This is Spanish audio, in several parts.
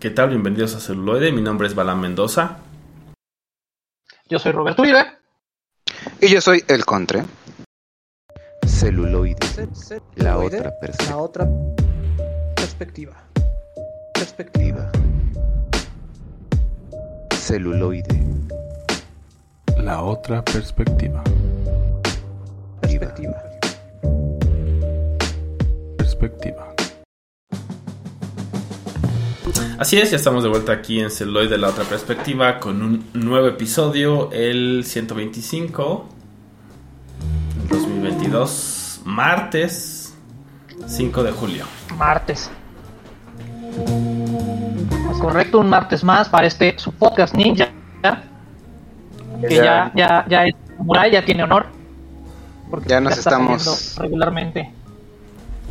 ¿Qué tal? Bienvenidos a Celuloide. Mi nombre es Balán Mendoza. Yo soy Roberto Uribe. Y yo soy El Contre. Celuloide. La Celuloide, otra perspectiva. La otra perspectiva. Perspectiva. Celuloide. La otra perspectiva. Perspectiva. Perspectiva. Así es, ya estamos de vuelta aquí en Celuloide de la otra perspectiva con un nuevo episodio, el 125, 2022, martes 5 de julio. Martes. Es correcto, un martes más para este su podcast ninja. ¿ya? Que ya, ya, ya es samurai, ya tiene honor. Porque Ya nos está estamos- regularmente.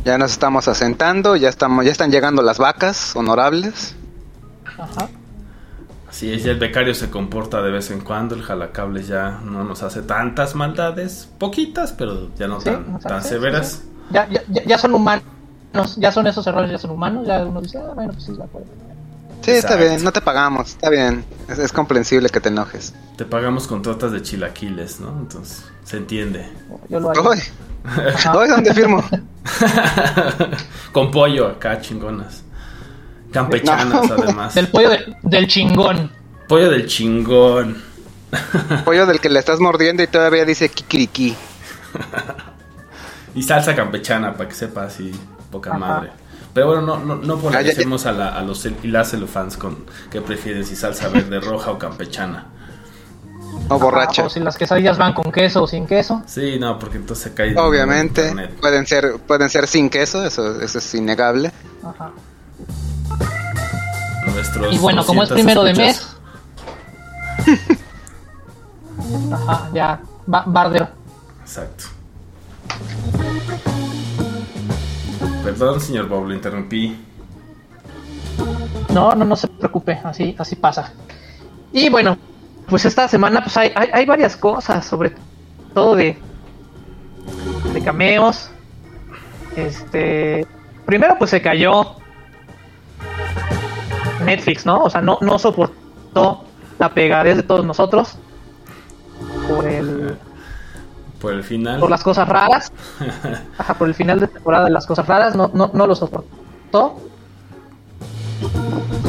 Ya nos estamos asentando, ya estamos, ya están llegando las vacas honorables. Ajá. Así es, ya el becario se comporta de vez en cuando, el jalacables ya no nos hace tantas maldades, poquitas, pero ya no Sí, tan, severas. sí. Ya, ya, ya- ya son humanos. Ya son esos errores, ya son humanos. Ya uno dice, ah, bueno, pues sí, de acuerdo. Sí, está bien, no te pagamos, está bien. Es, es comprensible que te enojes. Te pagamos con tortas de chilaquiles, ¿no? Entonces, se entiende. Yo lo. Hoy, hoy ¿dónde firmo? con pollo acá, chingonas. Campechanas, No. además. Del pollo de- del chingón. Pollo del chingón. Pollo del que le estás mordiendo y todavía dice kikiriki. Y salsa campechana, para que sepa así, poca Ajá. madre. Pero bueno, no, no, no Ah, ya, polarizemos a, la- a los y las celofans con que prefieren si salsa verde, roja o campechana. O borracha. Ajá, O si las quesadillas van con queso o sin queso. Sí, no, porque entonces cae. Obviamente, pueden ser, pueden ser sin queso, eso, eso es innegable. Ajá. Nuestros Y bueno, como es 200 primero de mes. Ajá, ya. Ba- Barder. Exacto. Perdón, señor Bob, lo interrumpí. No, no, no se preocupe, así, así pasa. Y bueno, pues esta semana pues hay, hay, varias cosas, sobre todo de, de cameos. Este, primero pues se cayó Netflix, ¿no? O sea, no, no soportó la pegadez de todos nosotros por el Por el final. por las cosas raras. Ajá, por el final de temporada de las cosas raras, no, no, no lo soportó.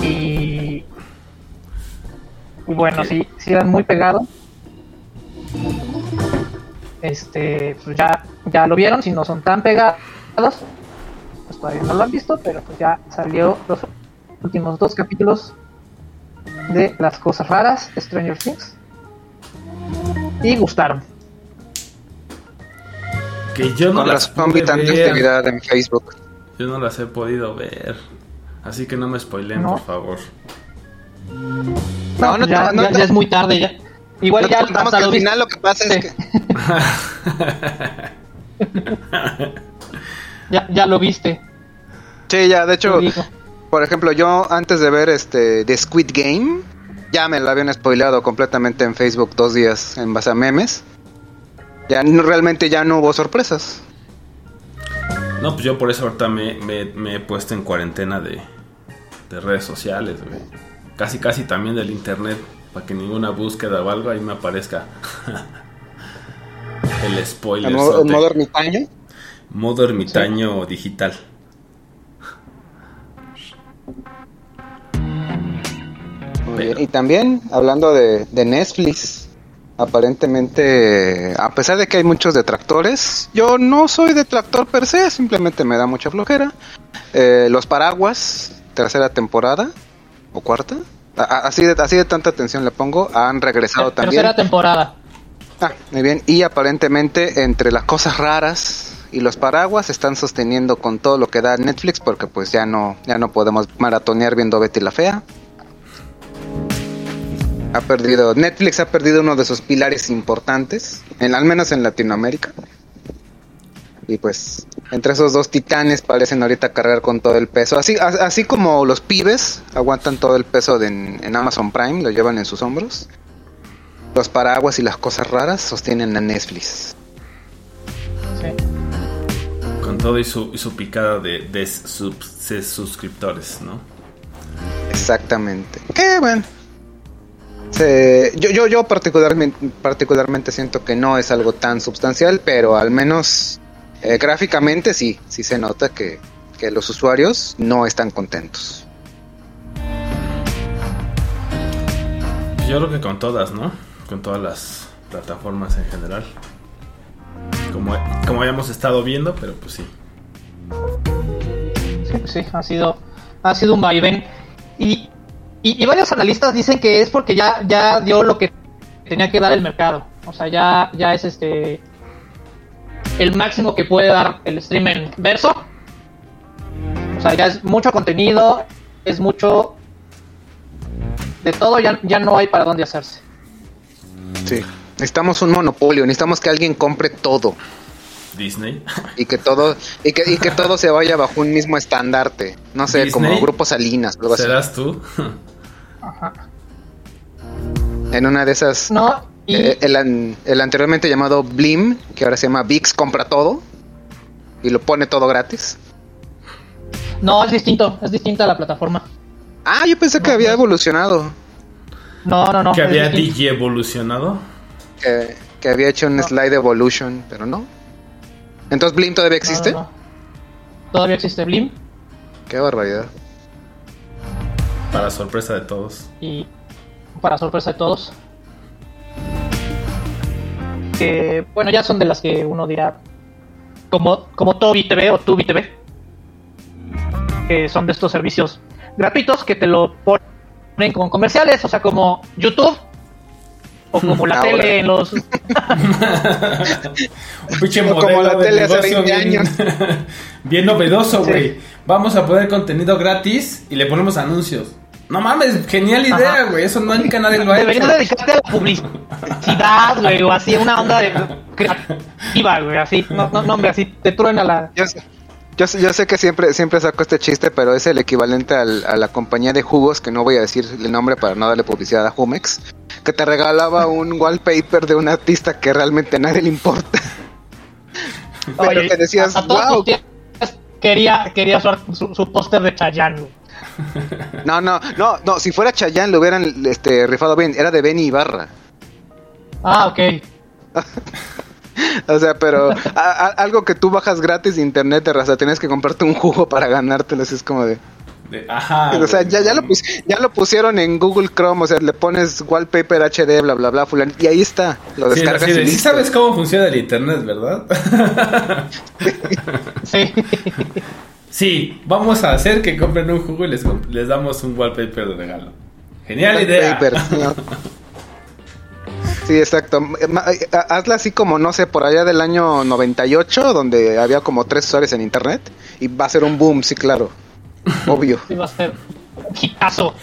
Y, y bueno, sí, sí eran muy pegados. Este, pues ya, ya lo vieron, si no son tan pegados, pues todavía no lo han visto, pero pues ya salió los últimos dos capítulos de las cosas raras, Stranger Things. Y gustaron. Que yo no Con las razón pude vi tanta ver. actividad en Facebook. Yo no las he podido ver. Así que no me spoileen, No. por favor. No, no, ya, te- no ya- te- ya es muy tarde ya. Igual No ya contamos al final lo que pasa es que Ya, ya lo viste. Sí, ya, de hecho, por ejemplo, yo antes de ver este The Squid Game, ya me lo habían spoileado completamente en Facebook dos días en base a memes. Ya no- realmente ya no hubo sorpresas. No, pues yo por eso ahorita me, me- me he puesto en cuarentena de, de redes sociales, güey. Casi, casi también del internet, para que ninguna búsqueda o algo ahí me aparezca el spoiler. En modo, ermitaño. Modo ermitaño digital. Muy bien. Y también, hablando de, de Netflix, aparentemente, a pesar de que hay muchos detractores, yo no soy detractor per se, simplemente me da mucha flojera. Eh, los paraguas, tercera temporada, o cuarta, a- así de, así de tanta atención le pongo, han regresado también. Tercera temporada. Ah, muy bien. Y aparentemente entre las cosas raras y los paraguas se están sosteniendo con todo lo que da Netflix porque pues ya no ya no podemos maratonear viendo Betty la fea. Ha perdido Netflix ha perdido uno de sus pilares importantes, en al menos en Latinoamérica. Y pues entre esos dos titanes parecen ahorita cargar con todo el peso, así a- así como los pibes aguantan todo el peso de en, en Amazon Prime, lo llevan en sus hombros. Los paraguas y las cosas raras sostienen a Netflix. Sí. Con todo y su, y su picada de, de suscriptores, ¿no? Exactamente. Qué bueno. Se- yo, yo, yo particularmente, particularmente siento que no es algo tan sustancial, pero al menos eh, gráficamente sí, sí se nota que, que los usuarios no están contentos. Yo creo que con todas, ¿no? Con todas las plataformas en general. Como, como habíamos estado viendo, pero pues sí. Sí, pues sí, ha sido, ha sido un vaivén. Y, y, y varios analistas dicen que es porque ya, ya dio lo que tenía que dar el mercado. O sea, ya, ya es este el máximo que puede dar el streaming verso. O sea, ya es mucho contenido, es mucho de todo, ya, ya no hay para dónde hacerse. Sí. Necesitamos un monopolio, necesitamos que alguien compre todo Disney. y que todo y que, y que todo se vaya bajo un mismo estandarte. No sé, Disney. como Grupo Salinas, algo así. ¿Serás tú? Ajá. En una de esas No, y Eh, el, an- el anteriormente llamado Blim, que ahora se llama VIX, compra todo y lo pone todo gratis. no, es distinto, es distinta la plataforma. Ah, yo pensé que No, había evolucionado, No, no, no. que había. DJ evolucionado. que, que había hecho un No. slide evolution, pero no. Entonces Blim todavía No, no, existe. no. Todavía existe Blim Qué barbaridad. Para sorpresa de todos. y para sorpresa de todos. Que bueno, ya son de las que uno dirá como como Tobi TV o Tubi TV. Que son de estos servicios gratuitos que te lo ponen con comerciales, o sea, como YouTube o como la Ahora. tele en los Un pinche Como la tele hace negocio 20 bien, bien novedoso, Sí. Vamos a poner contenido gratis y le ponemos anuncios. No mames, genial idea, güey. Eso nunca nadie lo ha Deberías hecho. dedicarte a la publicidad, güey, o así, una onda de creativa, güey, así. No, no, no, hombre, así te truena la. Yo sé, yo sé, yo sé que siempre, siempre saco este chiste, pero es el equivalente al- a la compañía de jugos, que no voy a decir el nombre para no darle publicidad a Jumex, que te regalaba un wallpaper de un artista que realmente a nadie le importa. Pero Oye, que decías, a- a todos wow, quería, quería su, su póster de Chayanne. No, no, no, no, si fuera Chayanne lo hubieran este, rifado bien, era de Benny Ibarra. Ah, ok. O sea, pero a- a- algo que tú bajas gratis de internet de raza, tienes que comprarte un jugo para ganártelo, así es como de... De- ajá. o sea, ya, ya, lo pus- ya lo pusieron en Google Chrome, o sea, le pones wallpaper HD, bla, bla, bla, fulano, y ahí está, lo Sí, descargas y sí listo. sabes cómo funciona el internet, ¿verdad? Sí. sí, vamos a hacer que compren un jugo y les, les damos un wallpaper de regalo. Genial idea. Wallpaper, sí, ¿no? Sí, exacto. Ma- eh, Hazla así como, no sé, por allá del año 98, donde había como tres usuarios en internet, y va a ser un boom, sí, claro. Obvio. Iba a ser un hitazo.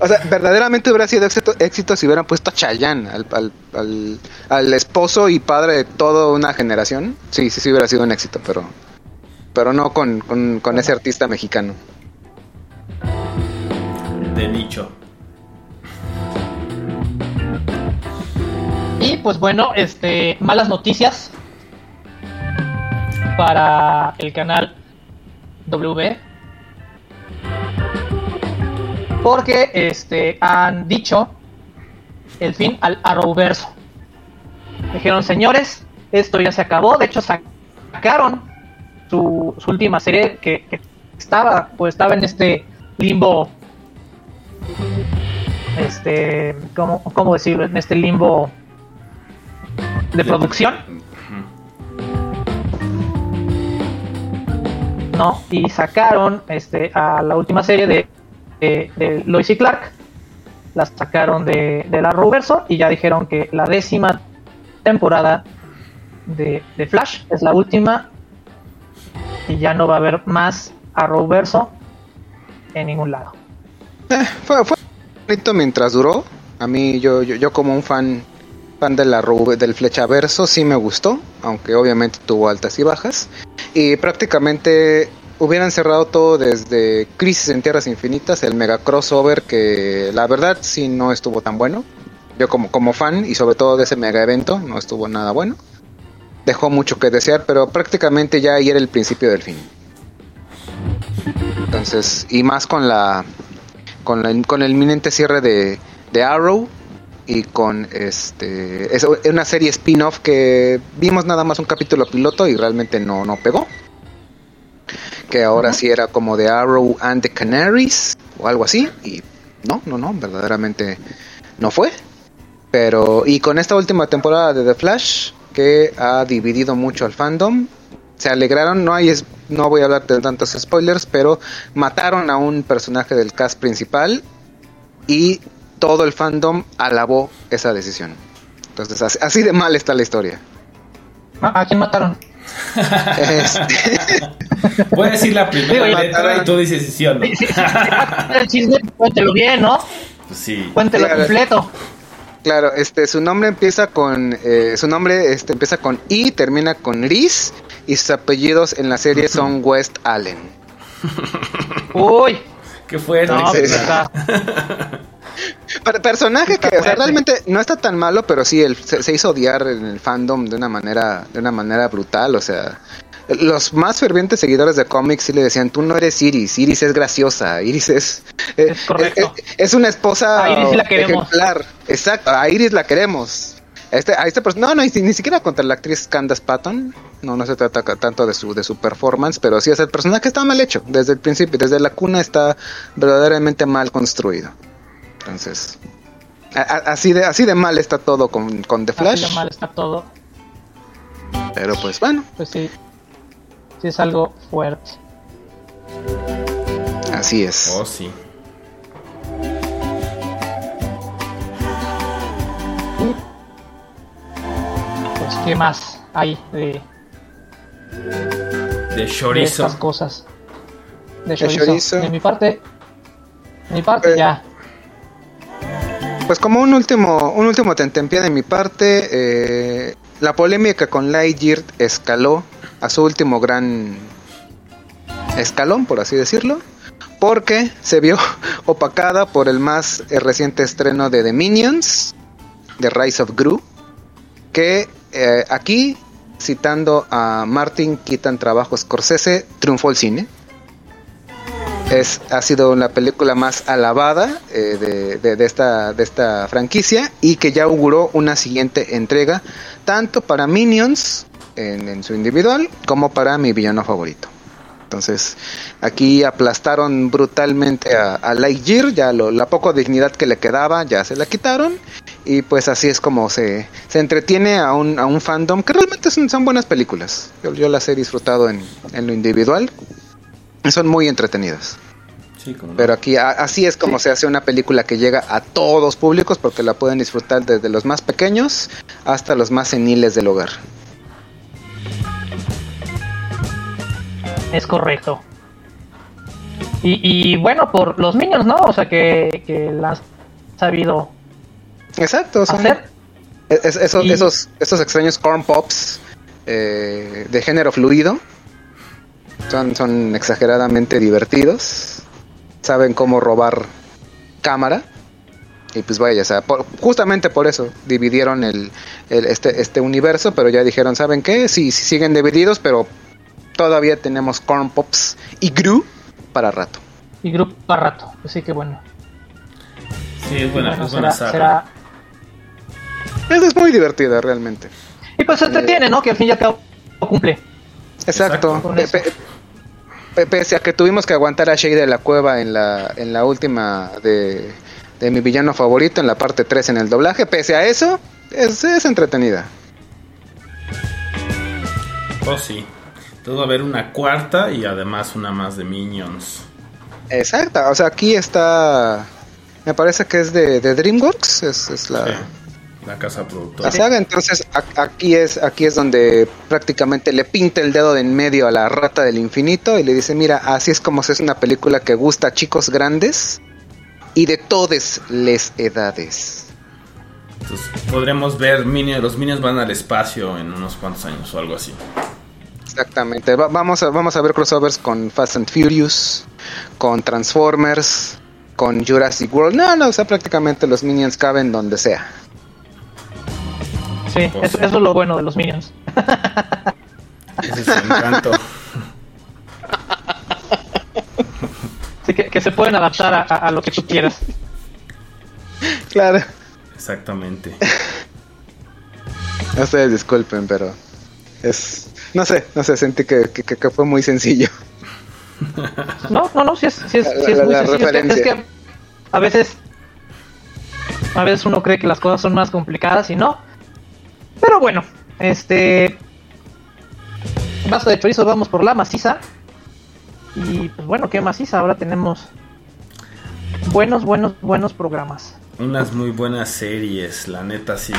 O sea, verdaderamente hubiera sido éxito, éxito si hubieran puesto a Chayanne, al, al, al, al esposo y padre de toda una generación. Sí, sí, sí hubiera sido un éxito, pero pero no con, con, con ese artista mexicano. De nicho. Y pues bueno, este, malas noticias para el canal W. Porque este han dicho el fin al Arrowverso. Dijeron, señores, esto ya se acabó. De hecho, sacaron su, su última serie que, que estaba, pues estaba en este limbo. Este, ¿cómo, cómo decirlo? En este limbo de producción, ¿no? Y sacaron este a la última serie de, de, Lois y Clark, la sacaron de, de la Arrowverso y ya dijeron que la décima temporada de, de Flash es la última y ya no va a haber más Arrowverso en ningún lado. Eh, fue, fue mientras duró. A mí, yo, yo, yo como un fan fan de la del Flechaverso, sí me gustó, aunque obviamente tuvo altas y bajas. Y prácticamente hubieran cerrado todo desde Crisis en Tierras Infinitas, el mega crossover que la verdad sí no estuvo tan bueno. Yo como, como fan y sobre todo de ese mega evento no estuvo nada bueno. Dejó mucho que desear, pero prácticamente ya era el principio del fin. Entonces, y más con la con, con el inminente cierre de, de Arrow y con este es una serie spin-off que vimos nada más un capítulo piloto y realmente no, no pegó. Que ahora sí era como de Arrow and the Canaries o algo así y no, no, no, verdaderamente no fue. Pero y con esta última temporada de The Flash que ha dividido mucho al fandom, se alegraron, no hay no voy a hablar de tantos spoilers, pero mataron a un personaje del cast principal y todo el fandom alabó esa decisión. Entonces, así, así de mal está la historia. ¿A a quién mataron? Este, Voy a decir la primera Digo, letra y tú dices sí o no. El chisme, cuéntelo bien, ¿no? Pues sí. Cuéntelo Claro. completo. claro, este, su nombre empieza con, eh, su nombre este, empieza con I, termina con Riz y sus apellidos en la serie son West Allen. Uy, ¿Qué fue? no, personaje que, o sea, realmente no está tan malo, pero sí, el- se, se hizo odiar en el fandom de una manera, de una manera brutal, o sea, los más fervientes seguidores de cómics sí le decían, tú no eres Iris, Iris es graciosa, Iris es... eh, Es correcto. Es, es una esposa A Iris la queremos. ejemplar, exacto, a Iris la queremos. A Este, a este pers- no, no, ni, ni siquiera contra la actriz Candace Patton, no, no se trata tanto de su, de su performance, pero sí es el personaje está mal hecho, desde el principio, desde la cuna está verdaderamente mal construido. Entonces, a- a- así de, así de mal está todo con, con The Así Flash, de mal está todo. pero pues bueno, Pues sí. Sí es algo fuerte. así es. Oh, sí. Pues qué más hay de, De de chorizo. estas cosas. De De chorizo. chorizo. De mi parte. De mi parte Eh, ya. Pues como un último, un último tentempié de mi parte, eh, la polémica con Lightyear escaló a su último gran escalón, por así decirlo, porque se vio opacada por el más eh, reciente estreno de The Minions, The Rise of Gru, que eh, aquí, citando a Martin Keaton Trabajo Scorsese, triunfó el cine. Es, ha sido la película más alabada eh, de, de- de esta, de esta franquicia y que ya auguró una siguiente entrega, tanto para Minions en, en su individual como para mi villano favorito. Entonces, aquí aplastaron brutalmente a, a Lightyear, ya lo- la poca dignidad que le quedaba ya se la quitaron y pues así es como se, se entretiene a un, a un fandom que realmente son, son buenas películas. Yo, yo las he disfrutado en, en lo individual son muy entretenidas. Sí, como no. Pero aquí a- así es como se hace una película que llega a todos públicos porque la pueden disfrutar desde los más pequeños hasta los más seniles del hogar. Es correcto. Y, y bueno, por los Minions, ¿no? O sea, que, que la han sabido Exacto, son hacer. es- esos, Y- esos, esos extraños corn pops eh, de género fluido son, son exageradamente divertidos. Saben cómo robar cámara. Y pues vaya, o sea, por- justamente por eso dividieron el, el- este, este universo, pero ya dijeron, ¿saben qué? Sí, sí siguen divididos, pero todavía tenemos Corn Pops y Gru para rato. Y grupo a rato. Así que bueno. Sí, es buena, Bueno, es buena será, será- Esa es muy divertida realmente. Y pues se entretiene, ¿no? Que al fin y al cabo cumple. Exacto. Exacto. Pese a que tuvimos que aguantar a Shay de la cueva en la, en la última de, de mi villano favorito, en la parte 3 en el doblaje, pese a eso, es, es entretenida. Oh, sí. A haber una cuarta y además una más de Minions. Exacto. O sea, aquí está. Me parece que es de, de DreamWorks. Es, es la, Sí, la casa la productora. saga. Entonces, aquí es, aquí es donde prácticamente le pinta el dedo de en medio a la rata del infinito y le dice: Mira, así es como se hace una película que gusta a chicos grandes y de todas les edades. Entonces podremos ver Minions, los Minions van al espacio en unos cuantos años o algo así. Exactamente. Va- vamos, a, vamos a ver crossovers con Fast and Furious, con Transformers, con Jurassic World. No, no, o sea, prácticamente los Minions caben donde sea. Sí, Pues eso, eso es lo bueno de los Minions. Ese es el encanto. Así que, que se pueden adaptar a, a- a lo que tú quieras. Claro. Exactamente. Ustedes disculpen, pero es... No sé, no sé, sentí que, que- que fue muy sencillo. No, no, no, sí es, sí es, sí es La- muy la sencillo. Es que a veces, a veces uno cree que las cosas son más complicadas y no. Pero bueno, este. Basta de chorizo, vamos por la maciza. Y pues bueno, qué maciza. Ahora tenemos buenos, buenos, buenos programas. Unas muy buenas series, la neta sí.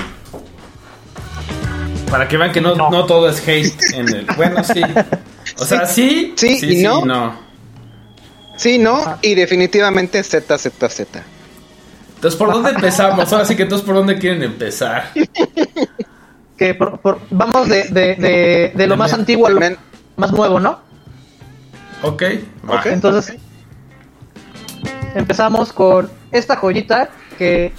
Para que vean que no, No. no todo es hate en el. Bueno, sí. O sea, sí. Sí, y no. no. Sí, no, y definitivamente Z, Z, Z. Entonces, ¿por dónde empezamos? Ahora sí que entonces, ¿por dónde quieren empezar? Que por- por- vamos de, de, de, de lo más Men- antiguo a lo Men- más nuevo, ¿no? Ok, va. Ok. Entonces, empezamos con esta joyita que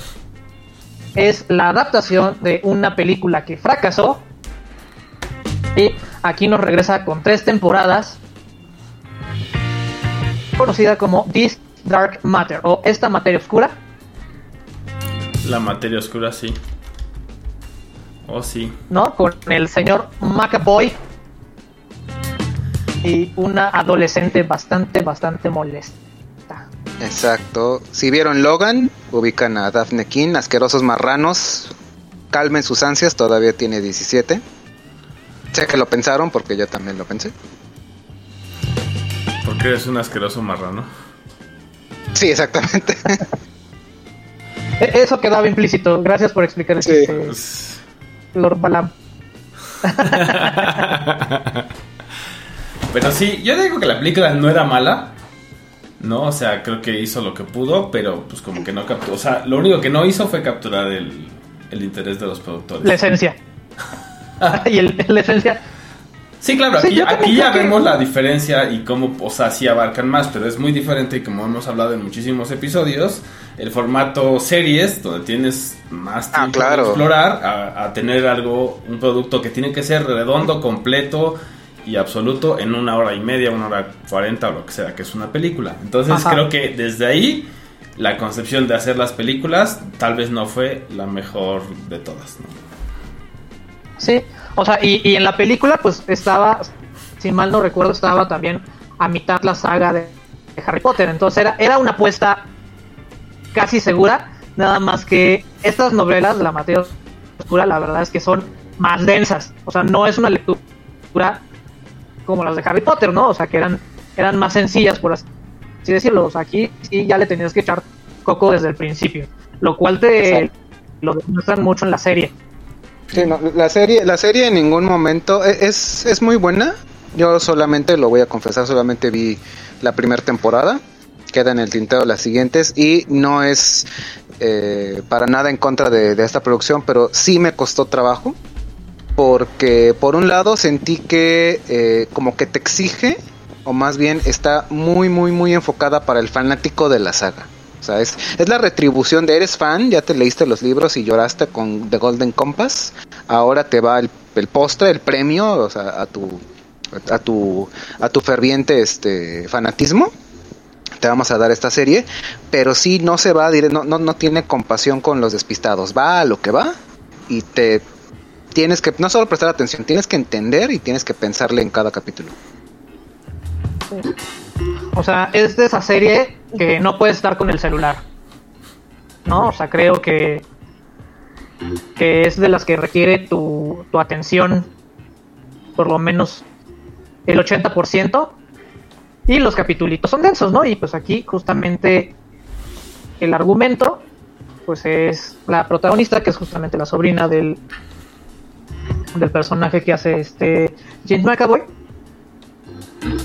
es la adaptación de una película que fracasó. Y aquí nos regresa con tres temporadas. Conocida como This Dark Matter o Esta Materia Oscura. La materia oscura, sí. Oh, sí. ¿no? Con el señor McAvoy y una adolescente bastante, bastante molesta. Exacto. Si vieron Logan, ubican a Daphne King, asquerosos marranos. Calmen sus ansias, todavía tiene 17. Sé que lo pensaron porque yo también lo pensé. Porque eres un asqueroso marrano. Sí, exactamente. E- Eso quedaba implícito. Gracias por explicar el Sí. Lord Balam. Pero sí, yo digo que la película no era mala. No, o sea, creo que hizo lo que pudo, pero pues como que no capturó. O sea, lo único que no hizo fue capturar el, el interés de los La productores. esencia. y el, la esencia. Sí, claro, aquí, aquí ya que- vemos la diferencia y cómo, o sea, sí abarcan más, pero es muy diferente como hemos hablado en muchísimos episodios, el formato series, donde tienes más Ah, tiempo claro. de explorar, a, a tener algo, un producto que tiene que ser redondo, completo y absoluto en una hora y media, una hora cuarenta o lo que sea, que es una película. Entonces Ajá. creo que desde ahí la concepción de hacer las películas tal vez no fue la mejor de todas. ¿no? Sí. O sea, y, y en la película, pues estaba, si mal no recuerdo, estaba también a mitad la saga de, de Harry Potter. Entonces era, era una apuesta casi segura. Nada más que estas novelas de la materia oscura, la verdad es que son más densas. O sea, no es una lectura como las de Harry Potter, ¿no? O sea, que eran, eran más sencillas, por así decirlo. O sea, aquí sí ya le tenías que echar coco desde el principio. Lo cual te Exacto. lo demuestran mucho en la serie. Sí, la serie, la serie en ningún momento e- es, es muy buena. Yo solamente, lo voy a confesar, solamente vi la primera temporada. Queda en el tintero las siguientes y no es eh, para nada en contra de, de esta producción, pero sí me costó trabajo. Porque por un lado sentí que eh, como que te exige, o más bien está muy, muy, muy enfocada para el fanático de la saga. O sea, es, es la retribución de eres fan, ya te leíste los libros y lloraste con The Golden Compass. Ahora te va el, el postre, el premio, a tu, a tu, a tu ferviente este fanatismo. Te vamos a dar esta serie, pero sí no se va, no, no, no tiene compasión con los despistados. Va a lo que va y te tienes que no solo prestar atención, tienes que entender y tienes que pensarle en cada capítulo. O sea, es de esa serie que no puedes estar con el celular. ¿No? O sea, creo que. que es de las que requiere tu, tu atención por lo menos el 80%. Y los capitulitos son densos, ¿no? Y pues aquí justamente el argumento pues es la protagonista, que es justamente la sobrina del, del personaje que hace este James McAvoy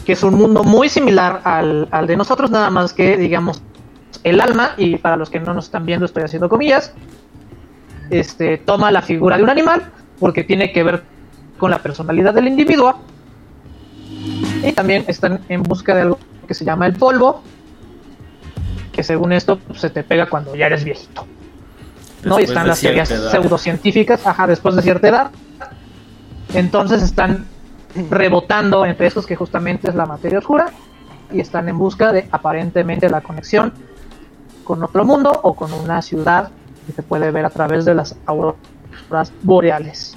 que es un mundo muy similar al, al de nosotros, nada más que, digamos, el alma, y para los que no nos están viendo, estoy haciendo comillas, este, toma la figura de un animal, porque tiene que ver con la personalidad del individuo, y también están en busca de algo que se llama el polvo, que según esto pues, se te pega cuando ya eres viejito. ¿no? Y están las teorías edad. pseudocientíficas, ajá, después de cierta edad. Entonces están rebotando entre estos que justamente es la materia oscura y están en busca de aparentemente la conexión con otro mundo o con una ciudad que se puede ver a través de las auroras boreales.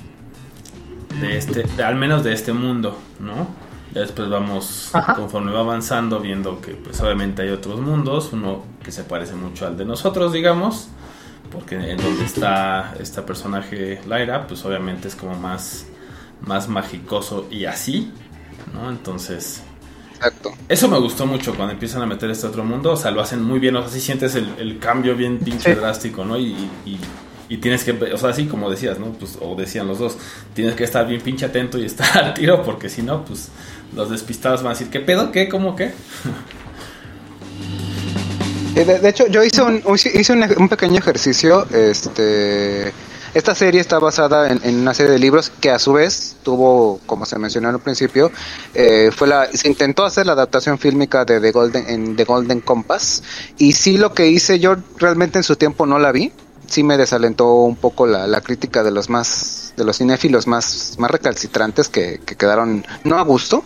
de este, de- al menos de este mundo, ¿no? Ya después vamos, Ajá. conforme va avanzando, viendo que pues obviamente hay otros mundos, uno que se parece mucho al de nosotros, digamos, porque en donde está esta personaje Lyra, pues obviamente es como más, más magicoso y así, ¿no? Entonces, Exacto. eso me gustó mucho cuando empiezan a meter este otro mundo, o sea, lo hacen muy bien, o sea, sí sientes el, el cambio bien pinche Sí. drástico, ¿no? Y, y, y tienes que, o sea, así como decías, ¿no? Pues, o decían los dos, tienes que estar bien pinche atento y estar al tiro, porque si no, pues los despistados van a decir, ¿qué pedo? ¿Qué? ¿Cómo qué? Eh, De, de hecho, yo hice un, hice un, un pequeño ejercicio. Este, esta serie está basada en, en una serie de libros que a su vez tuvo, como se mencionó al principio, eh, fue la, se intentó hacer la adaptación fílmica de The Golden, en The Golden Compass. Y sí lo que hice, yo realmente en su tiempo no la vi. Sí me desalentó un poco la, la crítica de los más, de los cinéfilos más, más recalcitrantes que, que quedaron no a gusto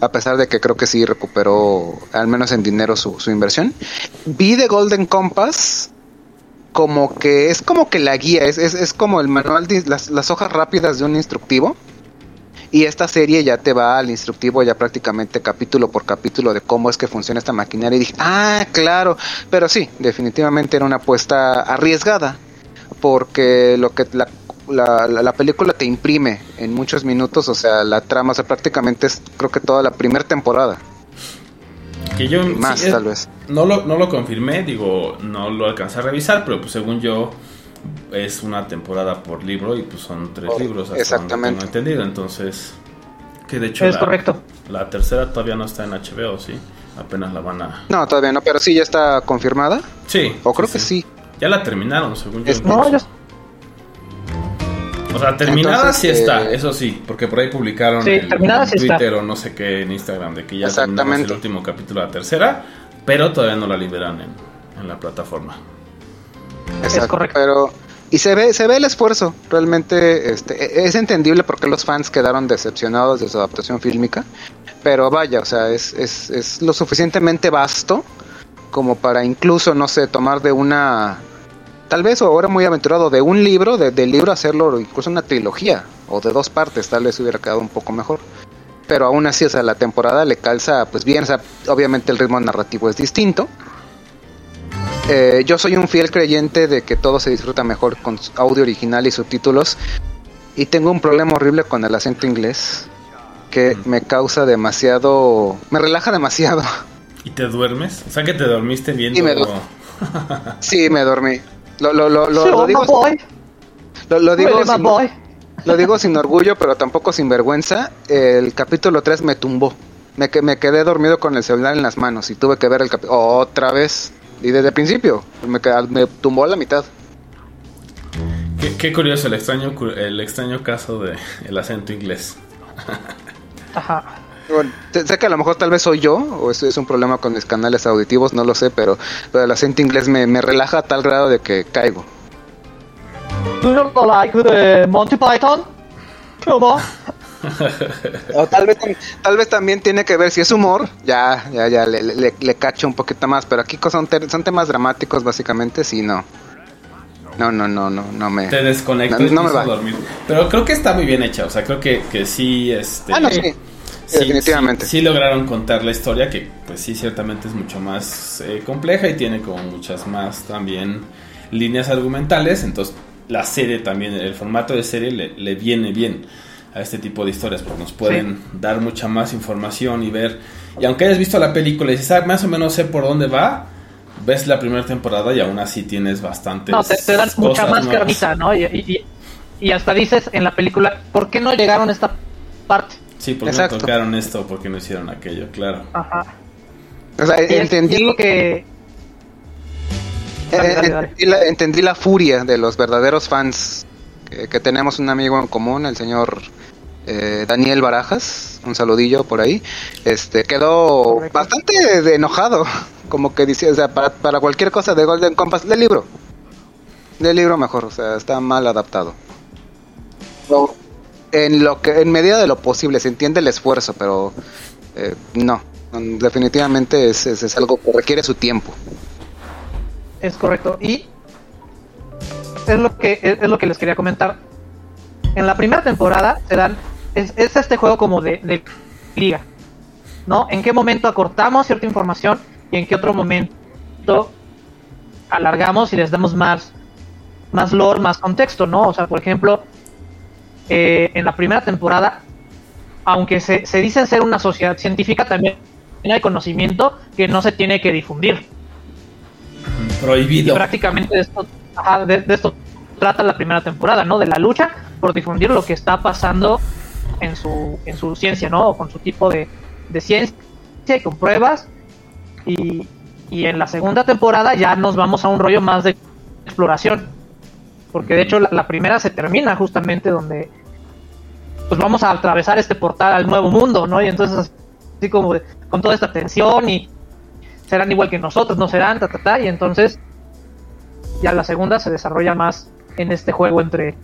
a pesar de que creo que sí recuperó, al menos en dinero, su, su inversión. Vi The Golden Compass como que es como que la guía, es, es, es como el manual, de las, las hojas rápidas de un instructivo. Y esta serie ya te va al instructivo ya prácticamente capítulo por capítulo de cómo es que funciona esta maquinaria. Y dije, ah, claro. Pero sí, definitivamente era una apuesta arriesgada. Porque lo que la, la, la- la película te imprime en muchos minutos, o sea, la trama, o sea, prácticamente es creo que toda la primera temporada. Que yo Más sí, es- tal vez. No lo, no lo confirmé, digo, no lo alcancé a revisar, pero pues según yo es una temporada por libro y pues son tres Por- libros, hasta exactamente. tengo entendido, entonces que de hecho Es la, correcto. la tercera todavía no está en HBO, sí, apenas la van a... No, todavía no, pero sí ya está confirmada. Sí. O creo que sí. Ya la terminaron, según yo. No, yo, O sea, terminada Entonces, sí está, eh, eso sí, porque por ahí publicaron Sí, en, terminada en sí está. Twitter o no sé qué en Instagram de que ya terminamos el último capítulo de la tercera, pero todavía no la liberan en, en la plataforma. Exacto, correcto. Pero y se ve se ve el esfuerzo, realmente este e- es entendible por qué los fans quedaron decepcionados de su adaptación fílmica, pero vaya, o sea, es es, es lo suficientemente vasto como para incluso no sé, tomar de una tal vez o ahora muy aventurado de un libro, de, del libro hacerlo incluso una trilogía o de dos partes, tal vez hubiera quedado un poco mejor. Pero aún así, o sea, la temporada le calza pues bien, o sea, obviamente el ritmo narrativo es distinto, eh, yo soy un fiel creyente de que todo se disfruta mejor con audio original y subtítulos. Y tengo un problema horrible con el acento inglés. Que me causa demasiado. Me relaja demasiado. ¿Y te duermes? O sea que te dormiste viendo... Y me du- Sí, me dormí. Lo, lo, lo, lo, Sí, lo digo, boy. lo, lo digo sin, boy. lo digo sin orgullo, pero tampoco sin vergüenza. El capítulo 3 me tumbó. Me, que- me quedé dormido con el celular en las manos y tuve que ver el capítulo otra vez. Y desde el principio me, qued- me tumbó a la mitad. Qué, qué curioso el extraño, el extraño caso de el acento inglés. Ajá. Bueno, sé que a lo mejor tal vez soy yo, o es, es un problema con mis canales auditivos, no lo sé, pero, pero el acento inglés me, me relaja a tal grado de que caigo. Do you not like the Monty Python? Come on. O tal vez, tal vez también tiene que ver si es humor, ya, ya, ya le, le, le cacho un poquito más, pero aquí son, te- son temas dramáticos básicamente, sí, no. No, no, no, no, no me... Te desconectas No- y no me va. dormir. Pero creo que está muy bien hecha. O sea, creo que, que sí, este... Ah, no, sí, sí, definitivamente. Sí, sí lograron contar la historia que pues sí ciertamente es mucho más eh, compleja y tiene como muchas más también líneas argumentales. Entonces la serie también, el formato de serie le, le viene bien a este tipo de historias porque nos pueden dar mucha más información y ver. Y aunque hayas visto la película y dices, ah, más o menos sé por dónde va, ves la primera temporada y aún así tienes bastantes No, te, te dan mucha más nuevas. carnita, ¿no? Y, y- y hasta dices en la película, ¿por qué no llegaron a esta parte? Sí, porque no Exacto. tocaron esto, porque no hicieron aquello, claro. Ajá. O sea, Y entendí, lo que... Dale, eh, dale, dale. entendí la, entendí la furia de los verdaderos fans, que, que tenemos un amigo en común, el señor eh, Daniel Barajas, un saludillo por ahí, este quedó Correcto. bastante de enojado, como que decía, o sea, para, para cualquier cosa de Golden Compass, lee el libro, lee el libro mejor, o sea, está mal adaptado. No, en lo que, en medida de lo posible, se entiende el esfuerzo, pero eh, no, definitivamente es, es, algo que requiere su tiempo. Es correcto. Y es lo que es, es lo que les quería comentar. En la primera temporada se dan es, es este juego como de, de liga, ¿no? En qué momento acortamos cierta información y en qué otro momento alargamos y les damos más más lore, más contexto, ¿no? O sea, por ejemplo, eh, en la primera temporada, aunque se, se dice ser una sociedad científica, también hay conocimiento que no se tiene que difundir. Y Prohibido. prácticamente de esto, ajá, de, de esto trata la primera temporada, ¿no? De la lucha por difundir lo que está pasando en su, en su ciencia, ¿no? O con su tipo de, de ciencia y con pruebas. Y, y en la segunda temporada ya nos vamos a un rollo más de exploración. Porque de hecho la, la primera se termina justamente donde pues vamos a atravesar este portal al nuevo mundo, ¿no? Y entonces así como de- con toda esta tensión y serán igual que nosotros, no serán, ta, ta, ta, y entonces ya la segunda se desarrolla más en este juego entre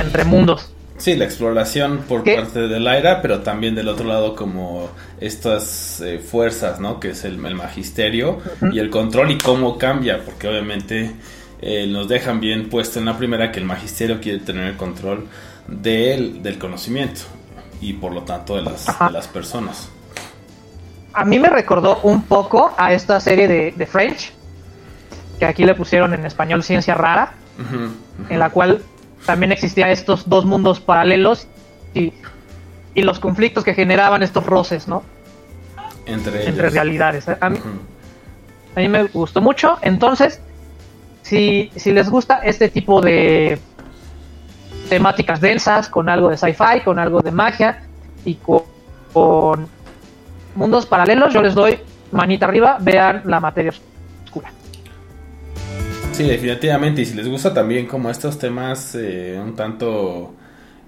entre mundos. Sí, la exploración por ¿Qué? parte de Lyra, pero también del otro lado como estas eh, fuerzas, ¿no? Que es el, el magisterio y el control y cómo cambia, porque obviamente eh, nos dejan bien puesto en la primera que el magisterio quiere tener el control del, del conocimiento y por lo tanto de las, de las personas. A mí me recordó un poco a esta serie de, de French, que aquí le pusieron en español Ciencia Rara, en la cual también existían estos dos mundos paralelos y, y los conflictos que generaban estos roces, ¿no? Entre, Entre realidades. A mí, a mí me gustó mucho. Entonces, si, si les gusta este tipo de temáticas densas, con algo de sci-fi, con algo de magia y con, mundos paralelos, yo les doy manita arriba, vean la materia oscura. Sí, definitivamente. Y si les gusta también como estos temas eh, un tanto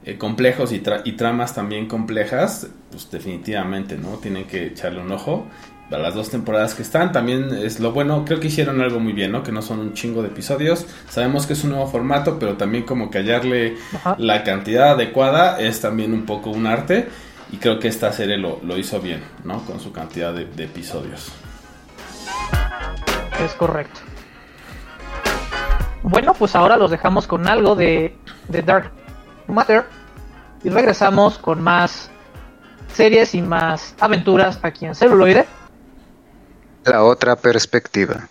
eh, complejos y, tra- y tramas también complejas, pues definitivamente, ¿no? Tienen que echarle un ojo a las dos temporadas que están. También es lo bueno, creo que hicieron algo muy bien, ¿no? Que no son un chingo de episodios. Sabemos que es un nuevo formato, pero también como que hallarle Ajá. la cantidad adecuada es también un poco un arte. Y creo que esta serie lo, lo hizo bien, ¿no? Con su cantidad de, de episodios. Es correcto. Bueno, pues ahora los dejamos con algo de, de Dark Matter y regresamos con más series y más aventuras aquí en celuloide. La otra perspectiva.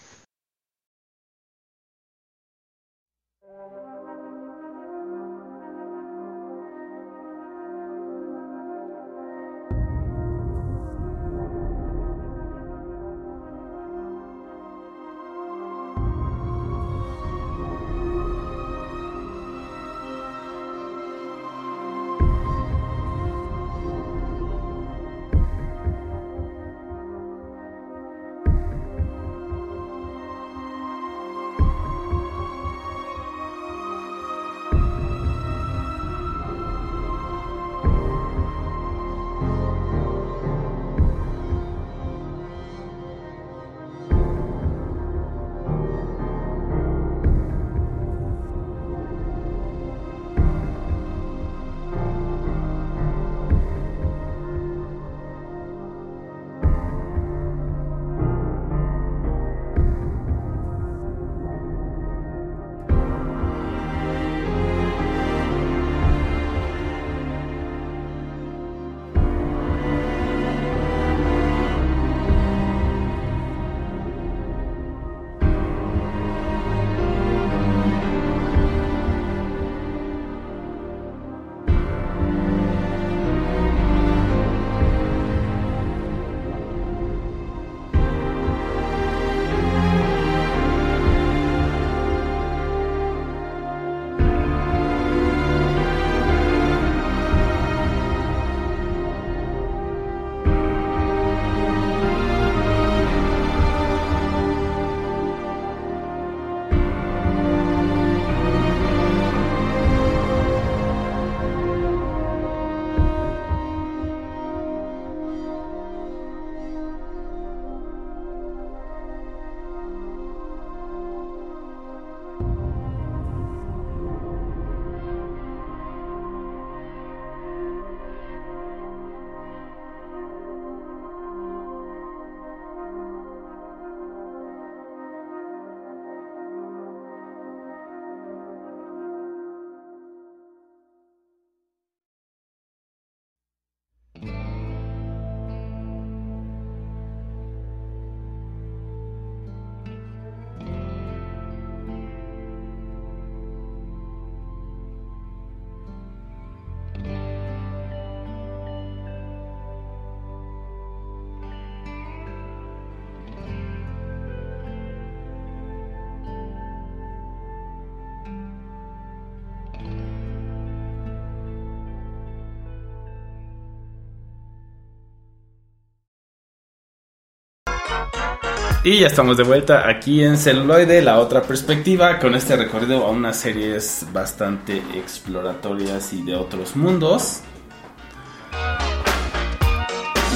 Y ya estamos de vuelta aquí en Celuloide, la otra perspectiva, con este recorrido a unas series bastante exploratorias y de otros mundos.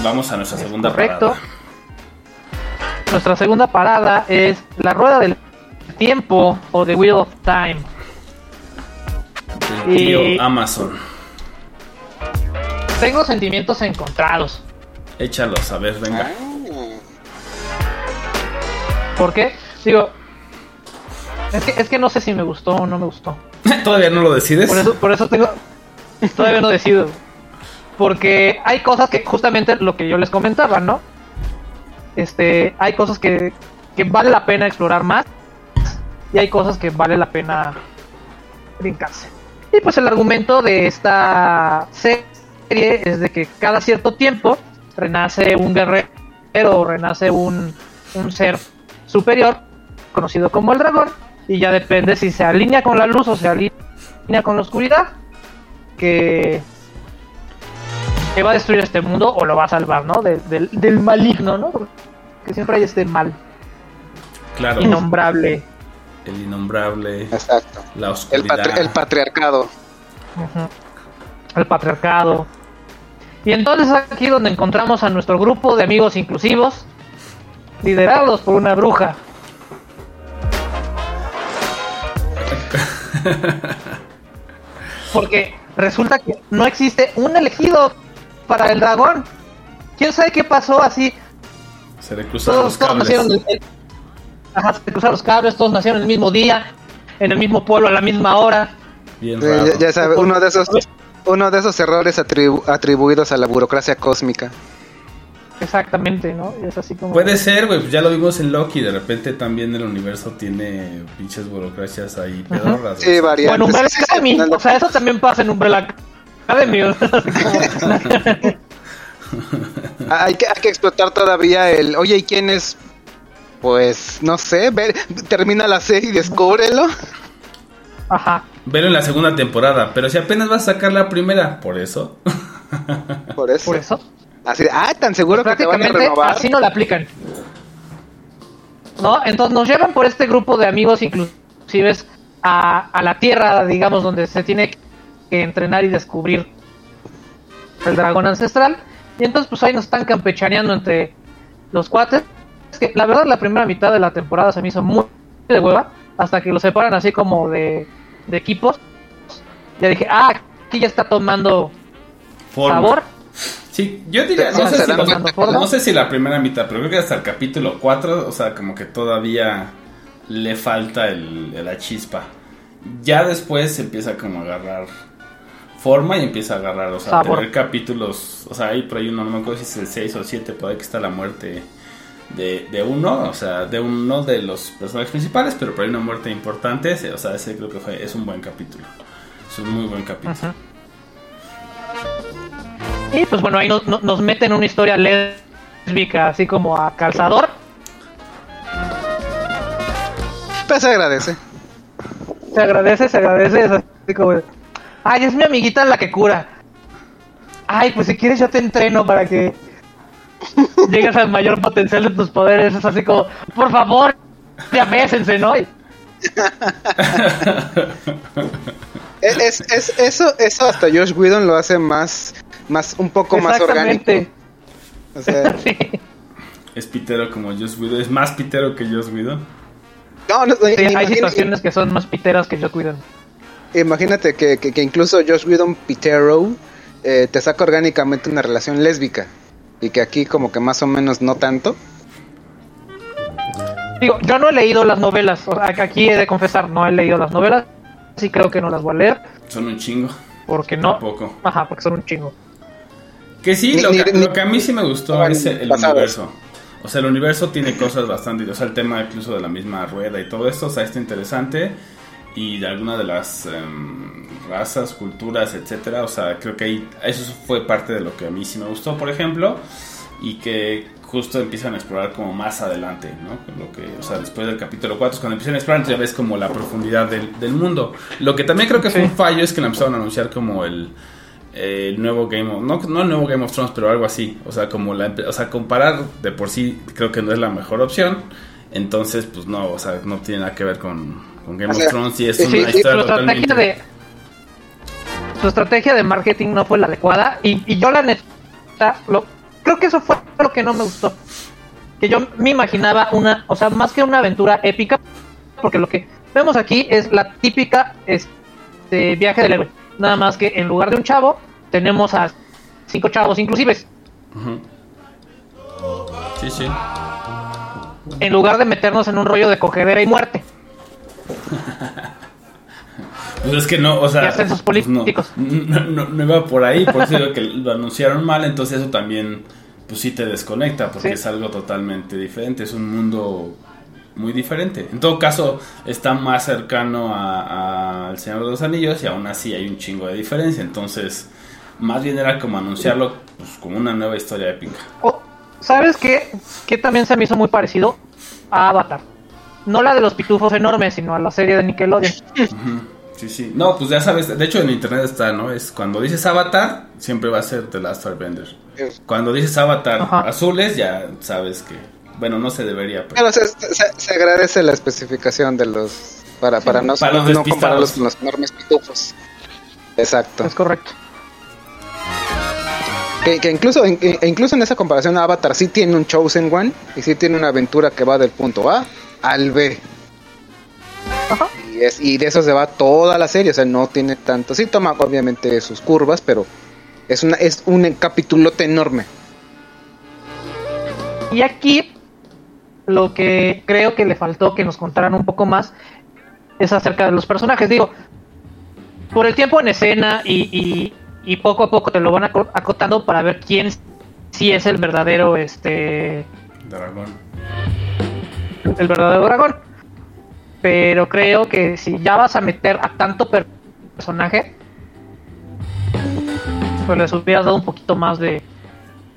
Vamos a nuestra segunda Correcto. parada. Nuestra segunda parada es La Rueda del Tiempo o The Wheel of Time. Del tío Y- Amazon. Tengo sentimientos encontrados. Échalos, a ver, venga. ¿Por qué? Digo, es que, es que no sé si me gustó o no me gustó. ¿Todavía no lo decides? Por eso, por eso tengo. Todavía no decido. Porque hay cosas que, justamente lo que yo les comentaba, ¿no? Este, hay cosas que, que vale la pena explorar más. Y hay cosas que vale la pena brincarse. Y pues el argumento de esta serie es de que cada cierto tiempo renace un guerrero o renace un, un ser superior, conocido como el dragón, y ya depende si se alinea con la luz o se alinea con la oscuridad, que, que va a destruir este mundo o lo va a salvar, ¿no? De- del, del maligno, ¿no? Que siempre hay este mal Claro, innombrable. el innombrable, Exacto. la El, oscuridad. patri- el patriarcado. El patriarcado. Y entonces aquí donde encontramos a nuestro grupo de amigos inclusivos, liderados por una bruja. Porque resulta que no existe un elegido para el dragón. ¿Quién sabe qué pasó así? Se le cruzaron los Todos, todos cables. nacieron el- el- Ajá, se cruzaron los cables, todos nacieron el mismo día, en el mismo pueblo, a la misma hora. Bien Eh, ya, ya sabe, uno de esos uno de esos errores atribu- atribuidos a la burocracia cósmica. Exactamente, ¿no? Es así como... Puede ser, güey, pues ya lo vimos en Loki, de repente también el universo tiene pinches burocracias ahí pedorras. Sí, variantes. Bueno, Umbrella Academy. O sea, eso también pasa en Umbrella Academy. hay, que, hay que explotar todavía el. Oye, ¿y quién es? Pues no sé, ve- termina la serie y descúbrelo. Ajá. Velo en la segunda temporada, pero si apenas vas a sacar la primera, por eso. Por eso. Por eso. Así ah, tan seguro que te van a Prácticamente renovar. así no la aplican. ¿No? Entonces nos llevan por este grupo de amigos inclusive a, a la tierra, digamos, donde se tiene que entrenar y descubrir el dragón ancestral. Y entonces pues ahí nos están campechaneando entre los cuates. Es que la verdad la primera mitad de la temporada se me hizo muy de hueva. Hasta que lo separan así como de, de equipos. Ya dije, ah, aquí ya está tomando Forma. sabor. Sí, yo diría, no sé, si dan los- cuenta que- no sé si la primera mitad, pero creo que hasta el capítulo 4, o sea, como que todavía le falta el, la chispa. Ya después se empieza como a agarrar forma y empieza a agarrar, o sea, Sabor. tener capítulos, o sea, hay por ahí uno, no me acuerdo si es el 6 o el 7, por ahí que está la muerte de, de uno, o sea, de uno de los personajes principales, pero por ahí una muerte importante, o sea, ese creo que fue, es un buen capítulo. Es un muy buen capítulo. Ajá. Y pues bueno, ahí nos, meten una historia lésbica, así como a calzador. Pues se agradece. Se agradece, se agradece. Es así como, de, ay, es mi amiguita la que cura. Ay, pues si quieres yo te entreno para que llegues al mayor potencial de tus poderes. Es así como, por favor, ya bésense, ¿no? Es, es- es- eso, eso hasta Josh Whedon lo hace más, más un poco más orgánico. Exactamente. O sea, Sí. Es pitero como Joss Whedon, es más pitero que Joss Whedon. no, no, Sí, hay situaciones que son más piteras que yo cuidan. imagínate que, que- que incluso Josh Whedon Pitero eh, te saca orgánicamente una relación lésbica y que aquí como que más o menos no tanto. Digo, yo no he leído las novelas. o sea, aquí he de confesar, no he leído las novelas. Sí creo que no las voy a leer. Son un chingo. Porque no. Tampoco. Ajá, porque son un chingo. Que sí, Ni- lo, que, ni- lo que a mí sí me gustó es el, universo. O sea, el universo tiene cosas bastante. O sea, el tema incluso de la misma rueda y todo esto, o sea, está interesante. Y de alguna de las em, razas, culturas, etcétera. O sea, creo que ahí eso fue parte de lo que a mí sí me gustó, por ejemplo. Y que justo empiezan a explorar como más adelante, ¿no? Lo que, o sea, después del capítulo 4, cuando empiezan a explorar, ya ves como la profundidad del, del mundo. Lo que también creo que fue Sí. un fallo es que la empezaron a anunciar como el el nuevo Game of no, no el nuevo Game of Thrones, pero algo así. O sea, como la o sea, comparar de por sí creo que no es la mejor opción. Entonces, pues no, o sea, no tiene nada que ver con, con Game O of Thrones y es sí, una sí, historia estrategia totalmente de su estrategia de marketing no fue la adecuada y, y yo la neta lo, creo que eso fue lo que no me gustó que yo me imaginaba una o sea más que una aventura épica porque lo que vemos aquí es la típica este viaje del héroe nada más que en lugar de un chavo tenemos a cinco chavos inclusive. Sí, sí. en lugar de meternos en un rollo de cogedera y muerte Pues es que no, o sea, pues no, políticos. no, no, no iba por ahí, por eso digo que lo anunciaron mal, entonces eso también, pues sí te desconecta, porque Sí. es algo totalmente diferente, es un mundo muy diferente. En todo caso, está más cercano a- a al Señor de los Anillos y aún así hay un chingo de diferencia, entonces más bien era como anunciarlo pues, como una nueva historia épica. Oh, ¿Sabes qué? Que también se me hizo muy parecido a Avatar. No la de los pitufos enormes, sino a la serie de Nickelodeon. Ujú. Sí, sí. No, pues ya sabes, de hecho en internet está, ¿no? Es cuando dices Avatar, siempre va a ser The Last Airbender. Cuando dices Avatar Ajá. azules, ya sabes que, bueno, no se debería, pero... Bueno, se, se- se agradece la especificación de los. Para, para no, para los no, compararlos con los enormes pitufos. Exacto. Es correcto. Que, que incluso, en- e incluso en esa comparación, Avatar sí tiene un Chosen One y sí tiene una aventura que va del punto A al B. Ajá. Y, es, y de eso se va toda la serie, o sea, no tiene tanto. Sí toma obviamente sus curvas, pero es, una, es un capitulote enorme. Y aquí lo que creo que le faltó que nos contaran un poco más es acerca de los personajes. Digo, por el tiempo en escena y, y- y poco a poco te lo van aco- acotando para ver quién sí es el verdadero, este, Dragón. el verdadero dragón. Pero creo que si ya vas a meter a tanto per- personaje, pues les hubieras dado un poquito más de,